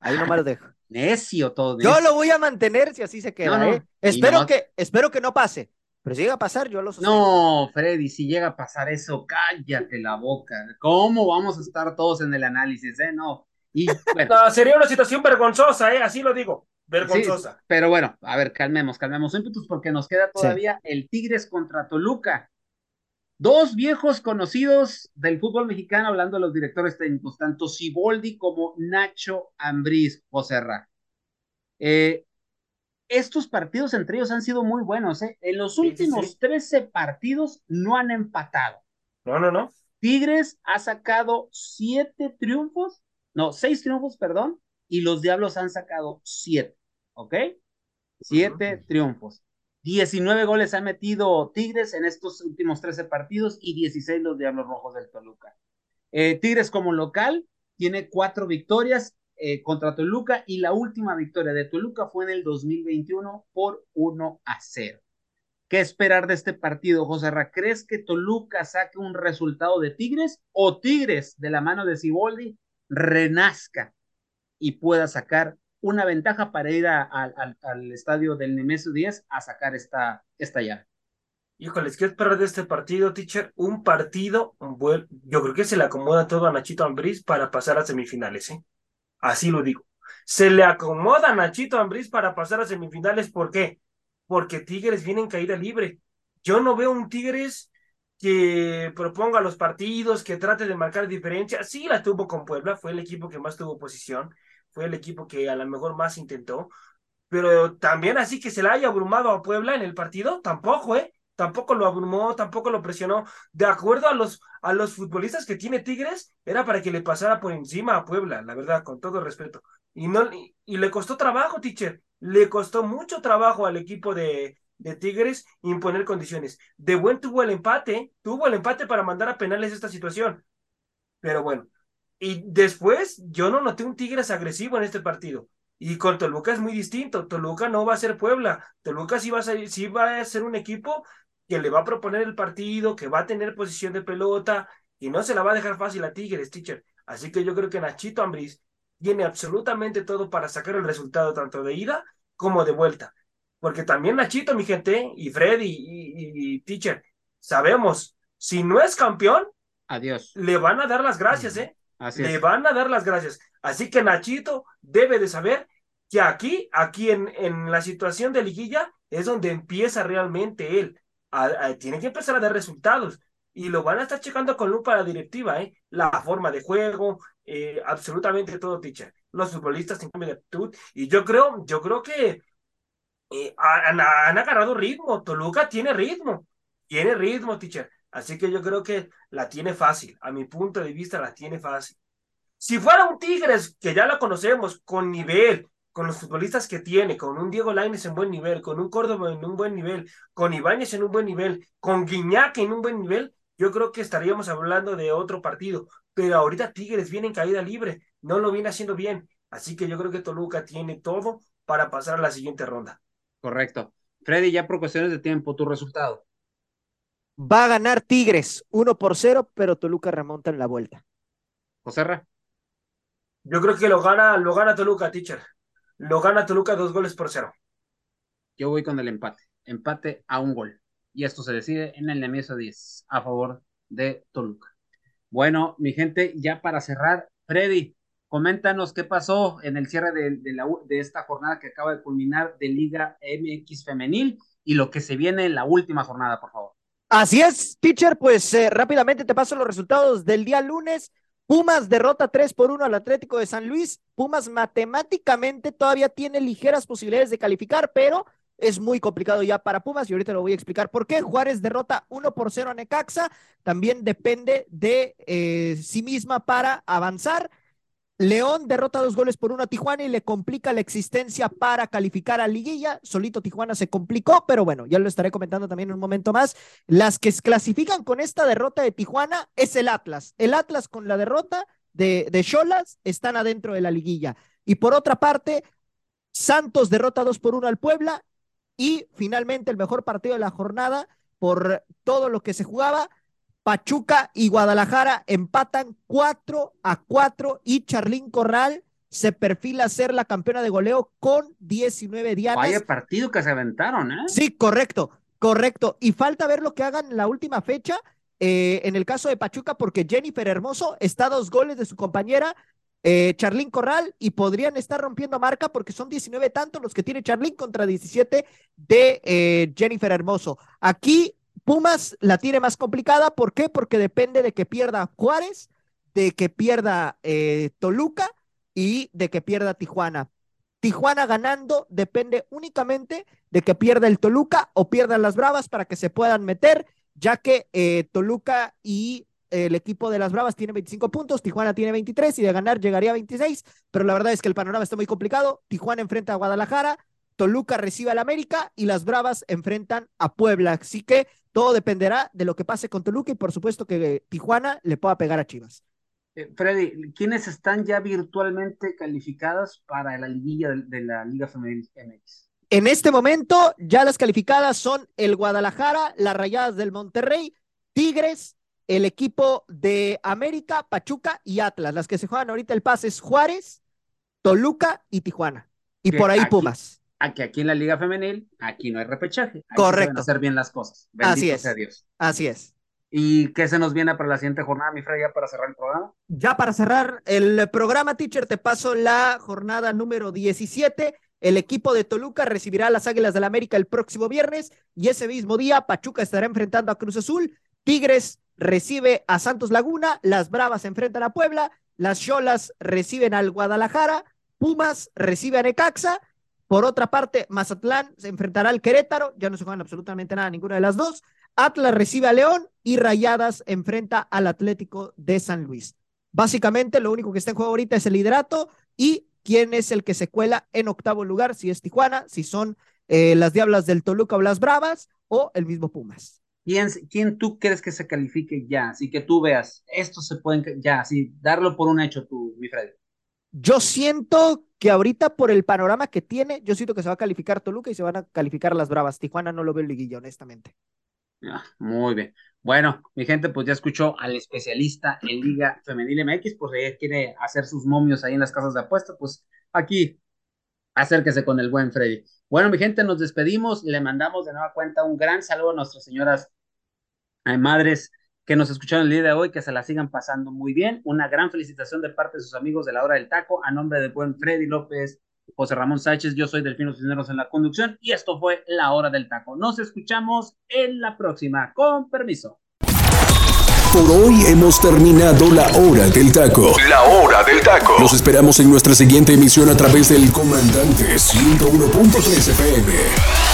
B: ahí no me lo dejo. <laughs>
A: Necio todo.
B: Yo lo voy a mantener si así se queda. ¿eh? Espero, que, espero que no pase. Pero si llega a pasar, yo lo sostengo.
A: No, Freddy, si llega a pasar eso, cállate la boca. ¿Cómo vamos a estar todos en el análisis? Eh? No. Y, <laughs>
C: no, sería una situación vergonzosa, ¿eh? Así lo digo. Vergonzosa.
A: pero bueno, a ver, calmemos, calmemos ímpetus porque nos queda todavía el Tigres contra Toluca. Dos viejos conocidos del fútbol mexicano, hablando de los directores técnicos, tanto Siboldi como Nacho Ambriz, José eh, estos partidos entre ellos han sido muy buenos. ¿eh? En los últimos 13 partidos no han empatado.
C: No, no, no.
A: Tigres ha sacado siete triunfos, no, seis triunfos, perdón, y los Diablos han sacado siete, ¿ok? Siete triunfos. 19 goles ha metido Tigres en estos últimos 13 partidos y 16 los Diablos Rojos del Toluca. Eh, Tigres como local tiene cuatro victorias eh, contra Toluca y la última victoria de Toluca fue en el 2021 por 1 a 0. ¿Qué esperar de este partido, José Ra? ¿Crees que Toluca saque un resultado de Tigres o Tigres de la mano de Ciboldi renazca y pueda sacar una ventaja para ir al estadio del Nemesio 10 a sacar esta, esta llave.
C: Híjoles, ¿qué esperar de este partido, teacher? Un partido, yo creo que se le acomoda todo a Nachito Ambriz para pasar a semifinales, ¿eh? Así lo digo. Se le acomoda a Nachito Ambriz para pasar a semifinales, ¿por qué? Porque Tigres viene en caída libre. Yo no veo un Tigres que proponga los partidos, que trate de marcar diferencia. Sí la tuvo con Puebla, fue el equipo que más tuvo posición, fue el equipo que a lo mejor más intentó, pero también así que se le haya abrumado a Puebla en el partido, tampoco, ¿eh? Tampoco lo abrumó, tampoco lo presionó. De acuerdo a los, a los futbolistas que tiene Tigres, era para que le pasara por encima a Puebla, la verdad, con todo respeto. Y, no, y, le costó trabajo, teacher. Le costó mucho trabajo al equipo de, de Tigres imponer condiciones. De buen tuvo el empate, tuvo el empate para mandar a penales esta situación. Pero bueno, y después yo no noté un Tigres agresivo en este partido. Y con Toluca es muy distinto. Toluca no va a ser Puebla. Toluca sí va a ser, sí va a ser un equipo que le va a proponer el partido, que va a tener posición de pelota y no se la va a dejar fácil a Tigres, teacher. Así que yo creo que Nachito Ambriz tiene absolutamente todo para sacar el resultado tanto de ida como de vuelta. Porque también Nachito, mi gente, y Freddy y, y teacher, sabemos, si no es campeón,
A: adiós.
C: Le van a dar las gracias, ¿eh? le van a dar las gracias. Así que Nachito debe de saber que aquí, aquí en, en la situación de liguilla, es donde empieza realmente él. tiene que empezar a dar resultados. y lo van a estar checando con lupa la directiva, ¿eh? La forma de juego, eh, absolutamente todo, teacher. Los futbolistas en cambio de actitud, y yo creo, yo creo que eh, han, agarrado ritmo, Toluca tiene ritmo, tiene ritmo, teacher. Así que yo creo que la tiene fácil, a mi punto de vista la tiene fácil. Si fuera un Tigres, que ya lo conocemos, con nivel, con los futbolistas que tiene, con un Diego Lainez en buen nivel, con un Córdoba en un buen nivel, con Ibáñez en un buen nivel, con Guiñac en un buen nivel, yo creo que estaríamos hablando de otro partido. Pero ahorita Tigres viene en caída libre, no lo viene haciendo bien. Así que yo creo que Toluca tiene todo para pasar a la siguiente ronda.
A: Correcto. Freddy, ya por cuestiones de tiempo, tu resultado.
B: Va a ganar Tigres 1 por 0, pero Toluca remonta en la vuelta.
A: José
C: Yo creo que lo gana, lo gana Toluca, teacher. Lo gana Toluca dos goles por cero.
A: Yo voy con el empate. Empate a un gol y esto se decide en el Nemesio 10 a favor de Toluca. Bueno, mi gente, ya para cerrar, Freddy, coméntanos qué pasó en el cierre de, la, de esta jornada que acaba de culminar de Liga MX Femenil y lo que se viene en la última jornada, por favor.
B: Así es, teacher, pues eh, rápidamente te paso los resultados del día lunes. Pumas derrota 3 por 1 al Atlético de San Luis. Pumas matemáticamente todavía tiene ligeras posibilidades de calificar, pero es muy complicado ya para Pumas y ahorita lo voy a explicar por qué. Juárez derrota 1 por 0 a Necaxa, también depende de eh, sí misma para avanzar. León derrota dos goles por uno a Tijuana y le complica la existencia para calificar a Liguilla. Solito Tijuana se complicó, pero bueno, ya lo estaré comentando también en un momento más. Las que clasifican con esta derrota de Tijuana es el Atlas. El Atlas con la derrota de, de Cholas están adentro de la Liguilla. Y por otra parte, Santos derrota dos por uno al Puebla y finalmente el mejor partido de la jornada por todo lo que se jugaba. Pachuca y Guadalajara empatan 4 a 4 y Charlín Corral se perfila a ser la campeona de goleo con 19 dianas.
A: Vaya partido que se aventaron, ¿eh?
B: Sí, correcto, correcto. Y falta ver lo que hagan en la última fecha. Eh, en el caso de Pachuca, porque Jennifer Hermoso está a dos goles de su compañera eh, Charlín Corral y podrían estar rompiendo marca porque son 19 tantos los que tiene Charlín contra 17 de eh, Jennifer Hermoso. Aquí Pumas la tiene más complicada. ¿Por qué? Porque depende de que pierda Juárez, de que pierda eh, Toluca y de que pierda Tijuana. Tijuana ganando depende únicamente de que pierda el Toluca o pierdan las Bravas para que se puedan meter, ya que eh, Toluca y el equipo de las Bravas tiene 25 puntos, Tijuana tiene 23 y de ganar llegaría a 26, pero la verdad es que el panorama está muy complicado. Tijuana enfrenta a Guadalajara, Toluca recibe al América y las Bravas enfrentan a Puebla. Así que todo dependerá de lo que pase con Toluca y por supuesto que Tijuana le pueda pegar a Chivas.
A: Eh, Freddy, ¿quiénes están ya virtualmente calificadas para la liguilla de, de la Liga Femenil MX?
B: En este momento, ya las calificadas son el Guadalajara, las Rayadas del Monterrey, Tigres, el equipo de América, Pachuca y Atlas. Las que se juegan ahorita el pase es Juárez, Toluca y Tijuana. Y por ahí Pumas.
A: Aquí, aquí en la Liga Femenil, aquí no hay repechaje.
B: Correcto.
A: hacer bien las cosas.
B: Así es.
A: Sea Dios.
B: Así es.
A: ¿Y qué se nos viene para la siguiente jornada, mi Fred, ya para cerrar el programa?
B: Ya para cerrar el programa, teacher, te paso la jornada número 17. El equipo de Toluca recibirá a las Águilas del la América el próximo viernes y ese mismo día Pachuca estará enfrentando a Cruz Azul. Tigres recibe a Santos Laguna, las Bravas enfrentan a Puebla, las Cholas reciben al Guadalajara, Pumas recibe a Necaxa, por otra parte, Mazatlán se enfrentará al Querétaro, ya no se juegan absolutamente nada ninguna de las dos, Atlas recibe a León y Rayadas enfrenta al Atlético de San Luis. Básicamente, lo único que está en juego ahorita es el liderato y quién es el que se cuela en octavo lugar, si es Tijuana, si son eh, las Diablas del Toluca o las Bravas o el mismo Pumas.
A: ¿Quién, tú crees que se califique ya? Así que tú veas, esto se pueden, ya, así, darlo por un hecho tú, mi Freddy.
B: Yo siento que ahorita por el panorama que tiene, yo siento que se va a calificar Toluca y se van a calificar las Bravas. Tijuana no lo veo en liguilla, honestamente.
A: Ah, muy bien. Bueno, mi gente, pues ya escuchó al especialista en Liga Femenil MX, pues ella quiere hacer sus momios ahí en las casas de apuestas, pues aquí acérquese con el buen Freddy. Bueno, mi gente, nos despedimos. Le mandamos de nueva cuenta un gran saludo a nuestras señoras eh, madres que nos escucharon el día de hoy, que se la sigan pasando muy bien. Una gran felicitación de parte de sus amigos de la hora del taco, a nombre de buen Freddy López, José Ramón Sánchez, yo soy Delfino Cisneros en la conducción y esto fue la hora del taco. Nos escuchamos en la próxima. Con permiso.
D: Por hoy hemos terminado la hora del taco. La hora del taco. Los esperamos en nuestra siguiente emisión a través del Comandante 101.3 FM.